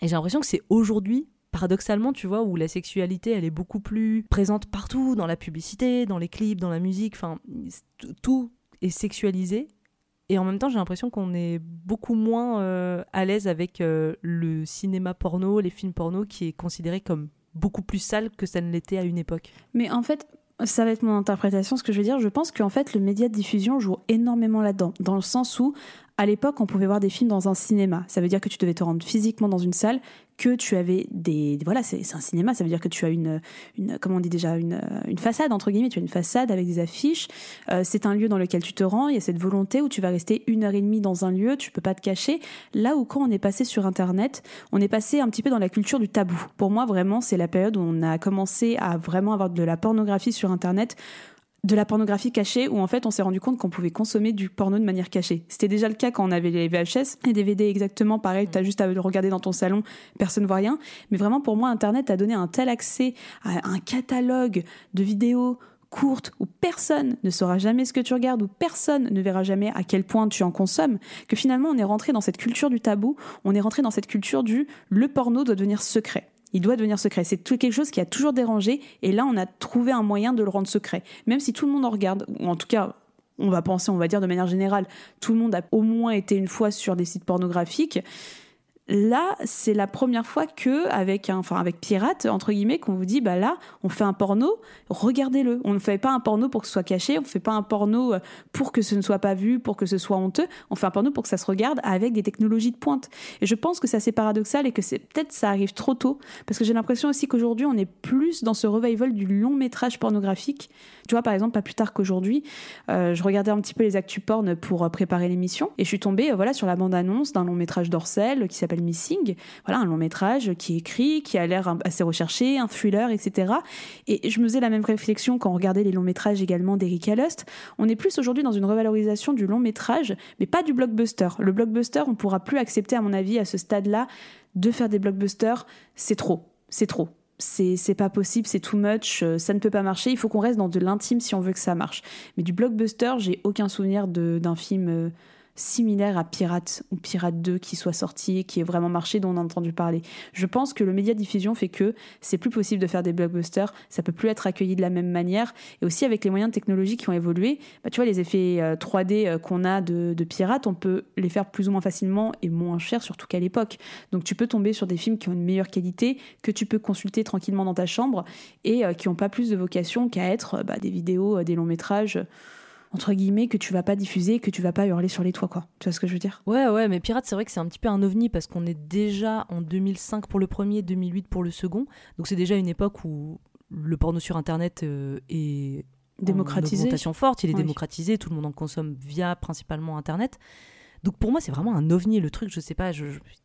Et j'ai l'impression que c'est aujourd'hui, paradoxalement, tu vois, où la sexualité, elle est beaucoup plus présente partout, dans la publicité, dans les clips, dans la musique, enfin, tout est sexualisé. Et en même temps, j'ai l'impression qu'on est beaucoup moins euh, à l'aise avec euh, le cinéma porno, les films porno, qui est considéré comme beaucoup plus sale que ça ne l'était à une époque. Mais en fait, ça va être mon interprétation, ce que je veux dire. Je pense qu'en fait, le média de diffusion joue énormément là-dedans, dans le sens où, à l'époque, on pouvait voir des films dans un cinéma. Ça veut dire que tu devais te rendre physiquement dans une salle, que tu avais des voilà c'est un cinéma. Ça veut dire que tu as une comment on dit déjà une, façade entre guillemets. Tu as une façade avec des affiches. Euh, c'est un lieu dans lequel tu te rends. Il y a cette volonté où tu vas rester une heure et demie dans un lieu. Tu peux pas te cacher. Là où quand on est passé sur internet on est passé un petit peu dans la culture du tabou. Pour moi vraiment c'est la période où on a commencé à vraiment avoir de la pornographie sur internet de la pornographie cachée où en fait on s'est rendu compte qu'on pouvait consommer du porno de manière cachée. C'était déjà le cas quand on avait les VHS et DVD exactement pareil, tu as juste à le regarder dans ton salon, personne ne voit rien. Mais vraiment pour moi internet a donné un tel accès à un catalogue de vidéos courtes où personne ne saura jamais ce que tu regardes, où personne ne verra jamais à quel point tu en consommes, que finalement on est rentré dans cette culture du tabou, on est rentré dans cette culture du le porno doit devenir secret il doit devenir secret. C'est quelque chose qui a toujours dérangé, et là, on a trouvé un moyen de le rendre secret. Même si tout le monde en regarde, ou en tout cas, on va penser, on va dire de manière générale, tout le monde a au moins été une fois sur des sites pornographiques. Là, c'est la première fois que, avec, un, enfin, avec Pirate, entre guillemets, qu'on vous dit, bah là, on fait un porno, regardez-le. On ne fait pas un porno pour que ce soit caché, on ne fait pas un porno euh, pour que ce ne soit pas vu, pour que ce soit honteux. On fait un porno pour que ça se regarde avec des technologies de pointe. Et je pense que c'est assez paradoxal et que c'est peut-être ça arrive trop tôt, parce que j'ai l'impression aussi qu'aujourd'hui, on est plus dans ce revival du long métrage pornographique. Tu vois, par exemple, pas plus tard qu'aujourd'hui, euh, je regardais un petit peu les actus porn pour euh, préparer l'émission, et je suis tombée, voilà, sur la bande-annonce d'un long métrage d'Orcel qui s'appelle Missing. Voilà, un long métrage qui est écrit, qui a l'air assez recherché, un thriller, etc. Et je me faisais la même réflexion quand on regardait les longs métrages également d'Eric Lust. On est plus aujourd'hui dans une revalorisation du long métrage, mais pas du blockbuster. Le blockbuster, on pourra plus accepter, à mon avis, à ce stade-là, de faire des blockbusters. C'est trop. C'est trop c'est pas possible, c'est too much, euh, ça ne peut pas marcher. Il faut qu'on reste dans de l'intime si on veut que ça marche. Mais du blockbuster, j'ai aucun souvenir d'un film euh, similaire à Pirate ou Pirate 2 qui soit sorti, qui ait vraiment marché, dont on a entendu parler. Je pense que le média diffusion fait que c'est plus possible de faire des blockbusters, ça peut plus être accueilli de la même manière, et aussi avec les moyens de technologie qui ont évolué, bah, tu vois, les effets 3D euh, euh, qu'on a de, Pirate, on peut les faire plus ou moins facilement et moins cher, surtout qu'à l'époque. Donc tu peux tomber sur des films qui ont une meilleure qualité, que tu peux consulter tranquillement dans ta chambre, et euh, qui n'ont pas plus de vocation qu'à être bah, des vidéos, des longs métrages entre guillemets que tu vas pas diffuser, que tu vas pas hurler sur les toits, quoi. Tu vois ce que je veux dire? Ouais, ouais, mais Pirate, c'est vrai que c'est un petit peu un ovni parce qu'on est déjà en 2005 pour le premier, 2008 pour le second. Donc c'est déjà une époque où le porno sur Internet euh, est démocratisé. En augmentation forte, il est démocratisé, tout le monde en consomme via principalement Internet. Donc pour moi, c'est vraiment un ovni, le truc, je sais pas,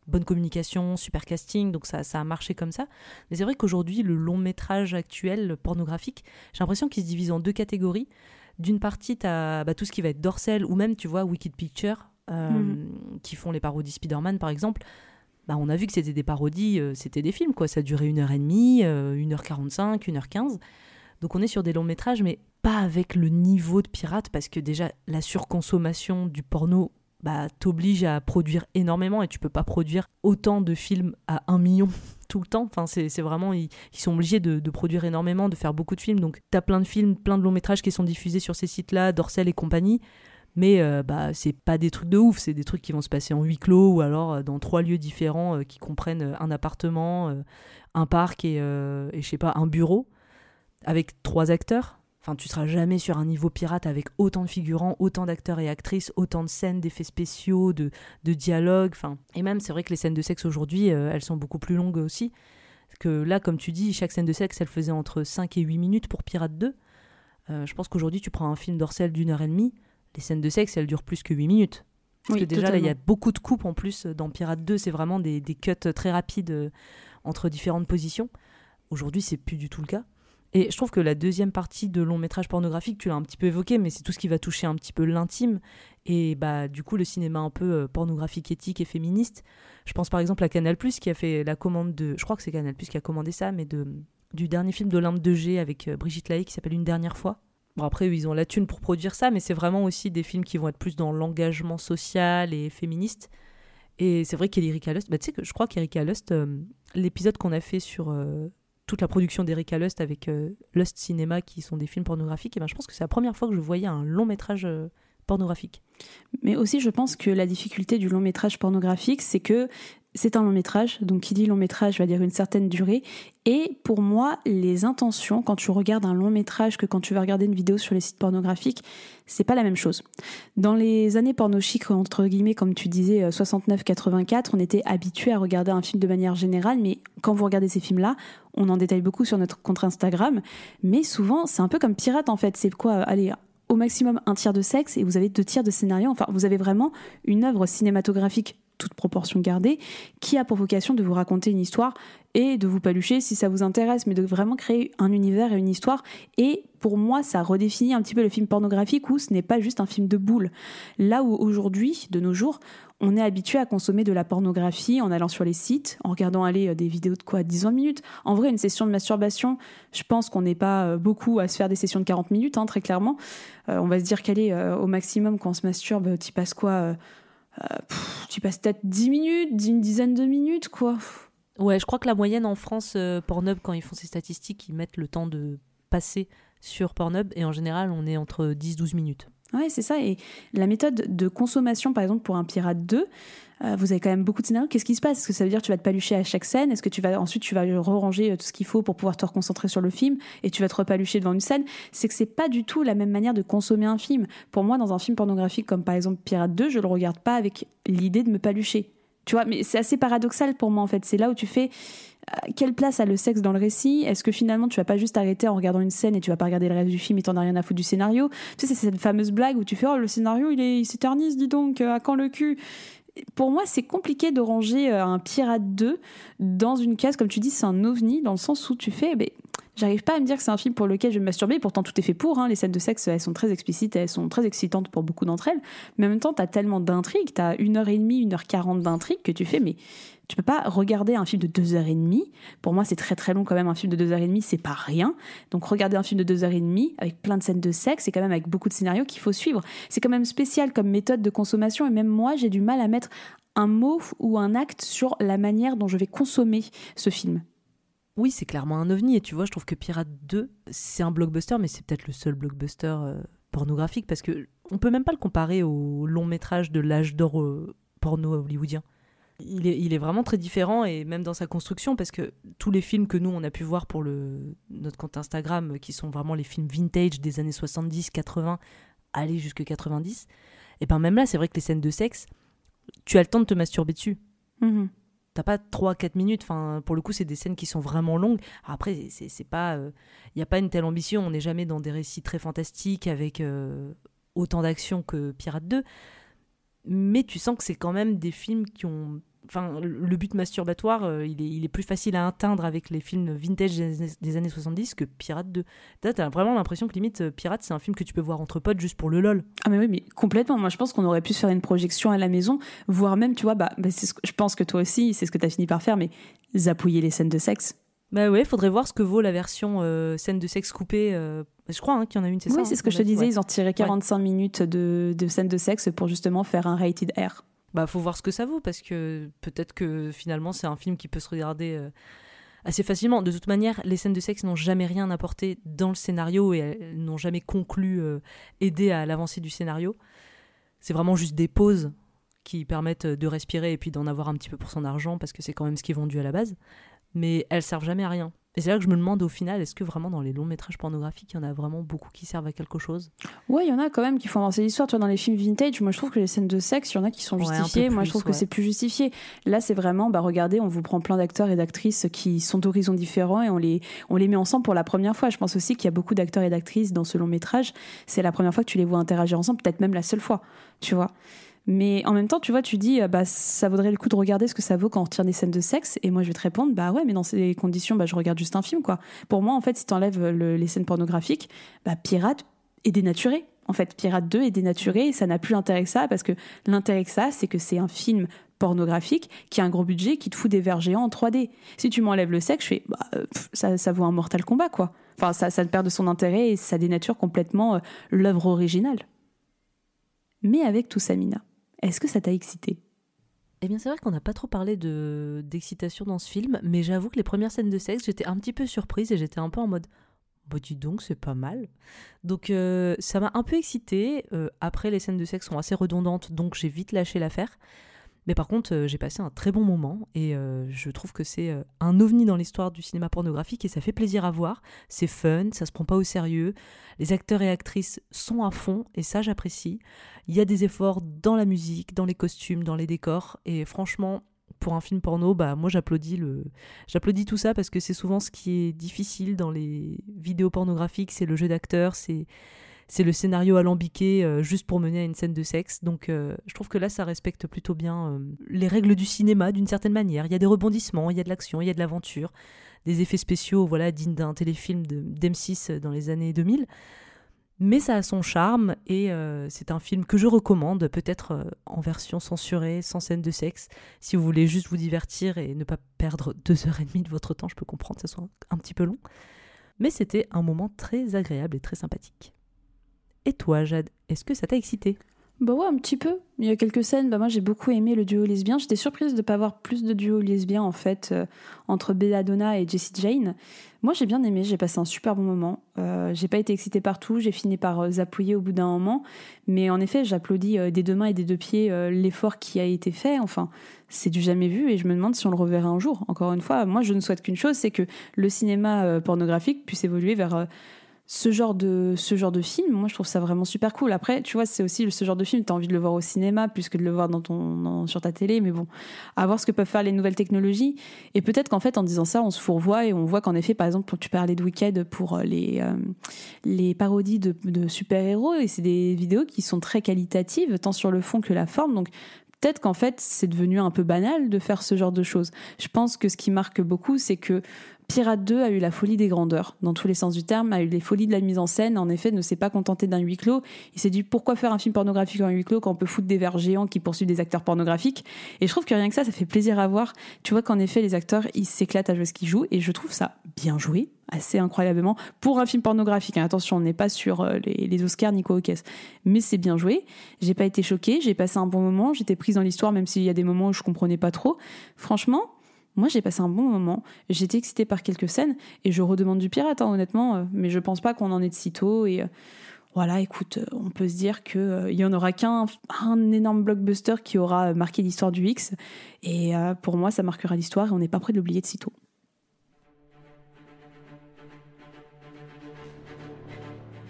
bonne communication, super casting, donc ça, ça a marché comme ça. Mais c'est vrai qu'aujourd'hui, le long métrage actuel pornographique, j'ai l'impression qu'il se divise en deux catégories. D'une partie, tu as bah, tout ce qui va être Dorsel ou même, tu vois, Wicked Picture, euh, mhm. qui font les parodies Spider-Man, par exemple. Bah, on a vu que c'était des parodies, euh, c'était des films, quoi. Ça durait une heure et demie, euh, une heure quarante-cinq, une heure quinze. Donc on est sur des longs métrages, mais pas avec le niveau de pirate, parce que déjà, la surconsommation du porno bah, t'oblige à produire énormément et tu peux pas produire autant de films à un million tout le temps. Enfin, c'est vraiment, ils, sont obligés de, produire énormément, de faire beaucoup de films. Donc, t'as plein de films, plein de longs métrages qui sont diffusés sur ces sites-là, Dorsel et compagnie. Mais euh, bah, c'est pas des trucs de ouf, c'est des trucs qui vont se passer en huis clos ou alors euh, dans trois lieux différents euh, qui comprennent un appartement, un parc et, et je sais pas, un bureau avec trois acteurs. Enfin, tu seras jamais sur un niveau pirate avec autant de figurants, autant d'acteurs et actrices, autant de scènes, d'effets spéciaux, de, de dialogues. Enfin, et même, c'est vrai que les scènes de sexe aujourd'hui, euh, elles sont beaucoup plus longues aussi. Que là, comme tu dis, chaque scène de sexe, elle faisait entre 5 et 8 minutes pour Pirate 2. Euh, je pense qu'aujourd'hui, tu prends un film d'Orcel d'une heure et demie, les scènes de sexe, elles durent plus que 8 minutes. Parce Oui, que déjà, là, il y a beaucoup de coupes en plus dans Pirate 2. C'est vraiment des, des cuts très rapides euh, entre différentes positions. Aujourd'hui, c'est plus du tout le cas. Et je trouve que la deuxième partie de long métrage pornographique, tu l'as un petit peu évoqué, mais c'est tout ce qui va toucher un petit peu l'intime. Et bah, du coup, le cinéma un peu euh, pornographique, éthique et féministe. Je pense par exemple à Canal qui a fait la commande de. Je crois que c'est Canal qui a commandé ça, mais de, du dernier film d'Olympe de G avec euh, Brigitte Lahaye qui s'appelle Une dernière fois. Bon, après, ils ont la thune pour produire ça, mais c'est vraiment aussi des films qui vont être plus dans l'engagement social et féministe. Et c'est vrai qu'Erika Lust, bah, tu sais que je crois qu'Erika Lust, euh, l'épisode qu'on a fait sur toute la production d'Erika Lust avec euh, Lust Cinéma, qui sont des films pornographiques, et ben, je pense que c'est la première fois que je voyais un long métrage euh, pornographique. Mais aussi, je pense que la difficulté du long métrage pornographique, c'est que c'est un long métrage, donc qui dit long métrage va dire une certaine durée. Et pour moi, les intentions, quand tu regardes un long métrage que quand tu vas regarder une vidéo sur les sites pornographiques, c'est pas la même chose. Dans les années porno chic, entre guillemets, comme tu disais, euh, 69-84, on était habitué à regarder un film de manière générale, mais quand vous regardez ces films-là, on en détaille beaucoup sur notre compte Instagram, mais souvent, c'est un peu comme pirate en fait. C'est quoi Allez, au maximum un tiers de sexe et vous avez deux tiers de scénario. Enfin, vous avez vraiment une œuvre cinématographique, toute proportion gardée, qui a pour vocation de vous raconter une histoire et de vous palucher si ça vous intéresse, mais de vraiment créer un univers et une histoire. Et pour moi, ça redéfinit un petit peu le film pornographique où ce n'est pas juste un film de boule. Là où aujourd'hui, de nos jours, on est habitué à consommer de la pornographie en allant sur les sites, en regardant aller euh, des vidéos de quoi 10-20 minutes. En vrai, une session de masturbation, je pense qu'on n'est pas euh, beaucoup à se faire des sessions de 40 minutes, hein, très clairement. Euh, on va se dire qu'elle est au maximum quand on se masturbe, tu passes quoi pff, Tu passes peut-être 10 minutes, une dizaine de minutes, quoi. Ouais, je crois que la moyenne en France, euh, Pornhub, quand ils font ces statistiques, ils mettent le temps de passer sur Pornhub, et en général, on est entre 10-12 minutes. Ouais, c'est ça. Et la méthode de consommation, par exemple, pour un Pirate 2, euh, vous avez quand même beaucoup de scénarios. Qu'est-ce qui se passe? Est-ce que ça veut dire que tu vas te palucher à chaque scène? Est-ce que tu vas ensuite tu vas re-ranger euh, tout ce qu'il faut pour pouvoir te reconcentrer sur le film et tu vas te repalucher devant une scène? C'est que c'est pas du tout la même manière de consommer un film. Pour moi, dans un film pornographique comme par exemple Pirate 2, je le regarde pas avec l'idée de me palucher. Tu vois, mais c'est assez paradoxal pour moi en fait. C'est là où tu fais euh, quelle place a le sexe dans le récit? Est-ce que finalement tu vas pas juste arrêter en regardant une scène et tu vas pas regarder le reste du film et t'en as rien à foutre du scénario? Tu sais, c'est cette fameuse blague où tu fais oh le scénario il est il s'éternise dis donc à quand le cul? Pour moi, c'est compliqué de ranger euh, un Pirate 2 dans une case, comme tu dis, c'est un ovni, dans le sens où tu fais, ben, j'arrive pas à me dire que c'est un film pour lequel je vais me masturber, pourtant tout est fait pour, hein. les scènes de sexe, elles sont très explicites, elles sont très excitantes pour beaucoup d'entre elles, mais en même temps, t'as tellement d'intrigues, t'as une heure et demie, une heure quarante d'intrigues que tu fais, mais tu peux pas regarder un film de deux heures et demie. Pour moi, c'est très très long quand même. Un film de deux heures et demie, c'est pas rien. Donc regarder un film de deux heures et demie avec plein de scènes de sexe, c'est quand même avec beaucoup de scénarios qu'il faut suivre. C'est quand même spécial comme méthode de consommation. Et même moi, j'ai du mal à mettre un mot ou un acte sur la manière dont je vais consommer ce film. Oui, c'est clairement un ovni. Et tu vois, je trouve que Pirate 2, c'est un blockbuster, mais c'est peut-être le seul blockbuster euh, pornographique parce que on peut même pas le comparer au long métrage de l'âge d'or euh, porno hollywoodien. Il est, il est vraiment très différent et même dans sa construction parce que tous les films que nous on a pu voir pour le, notre compte Instagram qui sont vraiment les films vintage des années 70, 80, aller jusque 90, et ben même là c'est vrai que les scènes de sexe, tu as le temps de te masturber dessus. Mhm. T'as pas 3-4 minutes, enfin, pour le coup, c'est des scènes qui sont vraiment longues. Après, c'est c'est pas. Il n'y a pas une telle ambition, on n'est jamais dans des récits très fantastiques avec euh, autant d'action que Pirate 2. Mais tu sens que c'est quand même des films qui ont. Enfin, le but masturbatoire, euh, il, est, il est plus facile à atteindre avec les films vintage des années, des années 70 que Pirate 2. Là, t'as vraiment l'impression que limite, euh, Pirate, c'est un film que tu peux voir entre potes juste pour le lol. Ah mais oui, mais complètement. Moi, je pense qu'on aurait pu se faire une projection à la maison, voire même, tu vois, bah, bah, c'est ce que- je pense que toi aussi, c'est ce que tu as fini par faire, mais zapouiller les scènes de sexe. Bah ouais, faudrait voir ce que vaut la version euh, scène de sexe coupée. euh, je crois hein, qu'il y en a une, c'est ça Oui, hein, c'est ce que je te disais, ouais. ils ont tiré 45 minutes de, de scènes de sexe pour justement faire un rated R. Bah, faut voir ce que ça vaut parce que peut-être que finalement c'est un film qui peut se regarder euh, assez facilement. De toute manière, les scènes de sexe n'ont jamais rien apporté dans le scénario et elles n'ont jamais conclu, euh, aidé à l'avancée du scénario. C'est vraiment juste des pauses qui permettent de respirer et puis d'en avoir un petit peu pour son argent parce que c'est quand même ce qui est vendu à la base. Mais elles servent jamais à rien. Et c'est là que je me demande au final, est-ce que vraiment dans les longs métrages pornographiques, il y en a vraiment beaucoup qui servent à quelque chose? Ouais, il y en a quand même qui font avancer l'histoire. Tu vois, dans les films vintage, moi je trouve que les scènes de sexe, il y en a qui sont Ouais, justifiées. moi je trouve que c'est plus justifié. Là, c'est vraiment, bah regardez, on vous prend plein d'acteurs et d'actrices qui sont d'horizons différents et on les, on les met ensemble pour la première fois. Je pense aussi qu'il y a beaucoup d'acteurs et d'actrices dans ce long métrage. C'est la première fois que tu les vois interagir ensemble, peut-être même la seule fois, tu vois. Mais en même temps, tu vois, tu dis, euh, bah, ça vaudrait le coup de regarder ce que ça vaut quand on retire des scènes de sexe. Et moi, je vais te répondre, bah ouais, mais dans ces conditions, bah, je regarde juste un film, quoi. Pour moi, en fait, si t'enlèves le- les scènes pornographiques, bah, Pirate est dénaturé. En fait, Pirate 2 est dénaturé et ça n'a plus l'intérêt que ça parce que l'intérêt que ça, c'est que c'est un film pornographique qui a un gros budget qui te fout des vers géants en 3D. Si tu m'enlèves le sexe, je fais, bah, euh, ça, vaut un Mortal Kombat, quoi. Enfin, ça, ça perd de son intérêt et ça dénature complètement euh, l'œuvre originale. Mais avec tout ça, Mina, est-ce que ça t'a excité? Eh bien, c'est vrai qu'on n'a pas trop parlé de d'excitation dans ce film, mais j'avoue que les premières scènes de sexe, j'étais un petit peu surprise et j'étais un peu en mode bah dis donc, c'est pas mal. Donc euh, ça m'a un peu excitée. Euh, après, les scènes de sexe sont assez redondantes, donc j'ai vite lâché l'affaire. Mais par contre, euh, j'ai passé un très bon moment et euh, je trouve que c'est euh, un ovni dans l'histoire du cinéma pornographique et ça fait plaisir à voir. C'est fun, ça se prend pas au sérieux. Les acteurs et actrices sont à fond et ça j'apprécie. Il y a des efforts dans la musique, dans les costumes, dans les décors et franchement, pour un film porno, bah moi j'applaudis le j'applaudis tout ça parce que c'est souvent ce qui est difficile dans les vidéos pornographiques, c'est le jeu d'acteur, c'est c'est le scénario alambiqué euh, juste pour mener à une scène de sexe. Donc euh, je trouve que là ça respecte plutôt bien euh, les règles du cinéma d'une certaine manière. Il y a des rebondissements, il y a de l'action, il y a de l'aventure, des effets spéciaux voilà dignes d'un téléfilm de d'M6 dans les années 2000. Mais ça a son charme et c'est un film que je recommande, peut-être en version censurée, sans scène de sexe. Si vous voulez juste vous divertir et ne pas perdre deux heures et demie de votre temps, je peux comprendre que ça soit un petit peu long. Mais c'était un moment très agréable et très sympathique. Et toi, Jade, est-ce que ça t'a excité? Bah ouais, un petit peu. Il y a quelques scènes, bah moi j'ai beaucoup aimé le duo lesbien. J'étais surprise de ne pas avoir plus de duos lesbiens en fait euh, entre Belladonna et Jessie Jane. Moi j'ai bien aimé, j'ai passé un super bon moment. Euh, j'ai pas été excitée partout, j'ai fini par euh, zapouiller au bout d'un moment. Mais en effet, j'applaudis euh, des deux mains et des deux pieds euh, l'effort qui a été fait. Enfin, c'est du jamais vu et je me demande si on le reverra un jour. Encore une fois, moi je ne souhaite qu'une chose, c'est que le cinéma euh, pornographique puisse évoluer vers ce genre de ce genre de film moi je trouve ça vraiment super cool. Après tu vois c'est aussi ce genre de film tu as envie de le voir au cinéma plus que de le voir dans ton sur ta télé mais bon à voir ce que peuvent faire les nouvelles technologies. Et peut-être qu'en fait en disant ça on se fourvoie et on voit qu'en effet par exemple tu parlais de Wicked pour euh, les euh, les parodies de, de super-héros et c'est des vidéos qui sont très qualitatives tant sur le fond que la forme. Donc Peut-être qu'en fait, c'est devenu un peu banal de faire ce genre de choses. Je pense que ce qui marque beaucoup, c'est que Pirate 2 a eu la folie des grandeurs, dans tous les sens du terme, a eu les folies de la mise en scène, en effet, ne s'est pas contenté d'un huis clos. Il s'est dit pourquoi faire un film pornographique en huis clos quand on peut foutre des vers géants qui poursuivent des acteurs pornographiques? Et je trouve que rien que ça, ça fait plaisir à voir. Tu vois qu'en effet, les acteurs, ils s'éclatent à jouer ce qu'ils jouent, et je trouve ça bien joué, assez incroyablement, pour un film pornographique. Attention, on n'est pas sur euh, les, Oscars Nico Hawkes, mais c'est bien joué. J'ai pas été choquée, j'ai passé un bon moment, j'étais prise dans l'histoire, même s'il y a des moments où je comprenais pas trop. Franchement, moi, j'ai passé un bon moment. J'étais excitée par quelques scènes et je redemande du pirate, hein, honnêtement. euh, Mais je pense pas qu'on en est de sitôt. Et euh, voilà, écoute, euh, on peut se dire que euh, y en aura qu'un un énorme blockbuster qui aura marqué l'histoire du X. Et pour moi, ça marquera l'histoire et on n'est pas prêt de l'oublier de sitôt.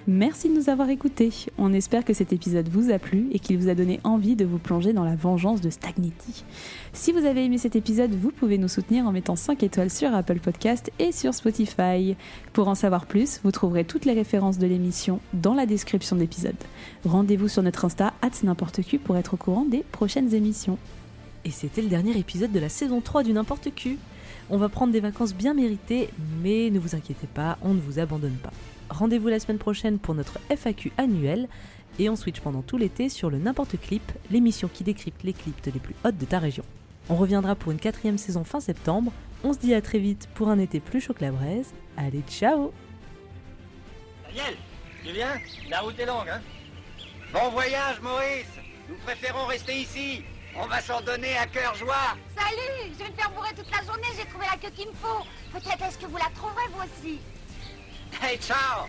Merci de nous avoir écoutés. On espère que cet épisode vous a plu et qu'il vous a donné envie de vous plonger dans la vengeance de Stagnetti. Si vous avez aimé cet épisode, vous pouvez nous soutenir en mettant 5 étoiles sur Apple Podcast et sur Spotify. Pour en savoir plus, vous trouverez toutes les références de l'émission dans la description de l'épisode. Rendez-vous sur notre Insta, n'importe qui pour être au courant des prochaines émissions. Et c'était le dernier épisode de la saison 3 du N'importe Q. On va prendre des vacances bien méritées, mais ne vous inquiétez pas, on ne vous abandonne pas. Rendez-vous la semaine prochaine pour notre FAQ annuel et on switch pendant tout l'été sur le N'importe Clip, l'émission qui décrypte les clips les plus hautes de ta région. On reviendra pour une quatrième saison fin septembre. On se dit à très vite pour un été plus chaud que la braise. Allez, ciao Daniel, tu viens La route est longue, hein? Bon voyage, Maurice Nous préférons rester ici. On va s'en donner à cœur joie. Salut Je vais me faire bourrer toute la journée, j'ai trouvé la queue qu'il me faut. Peut-être est-ce que vous la trouverez vous aussi? Hey, ciao!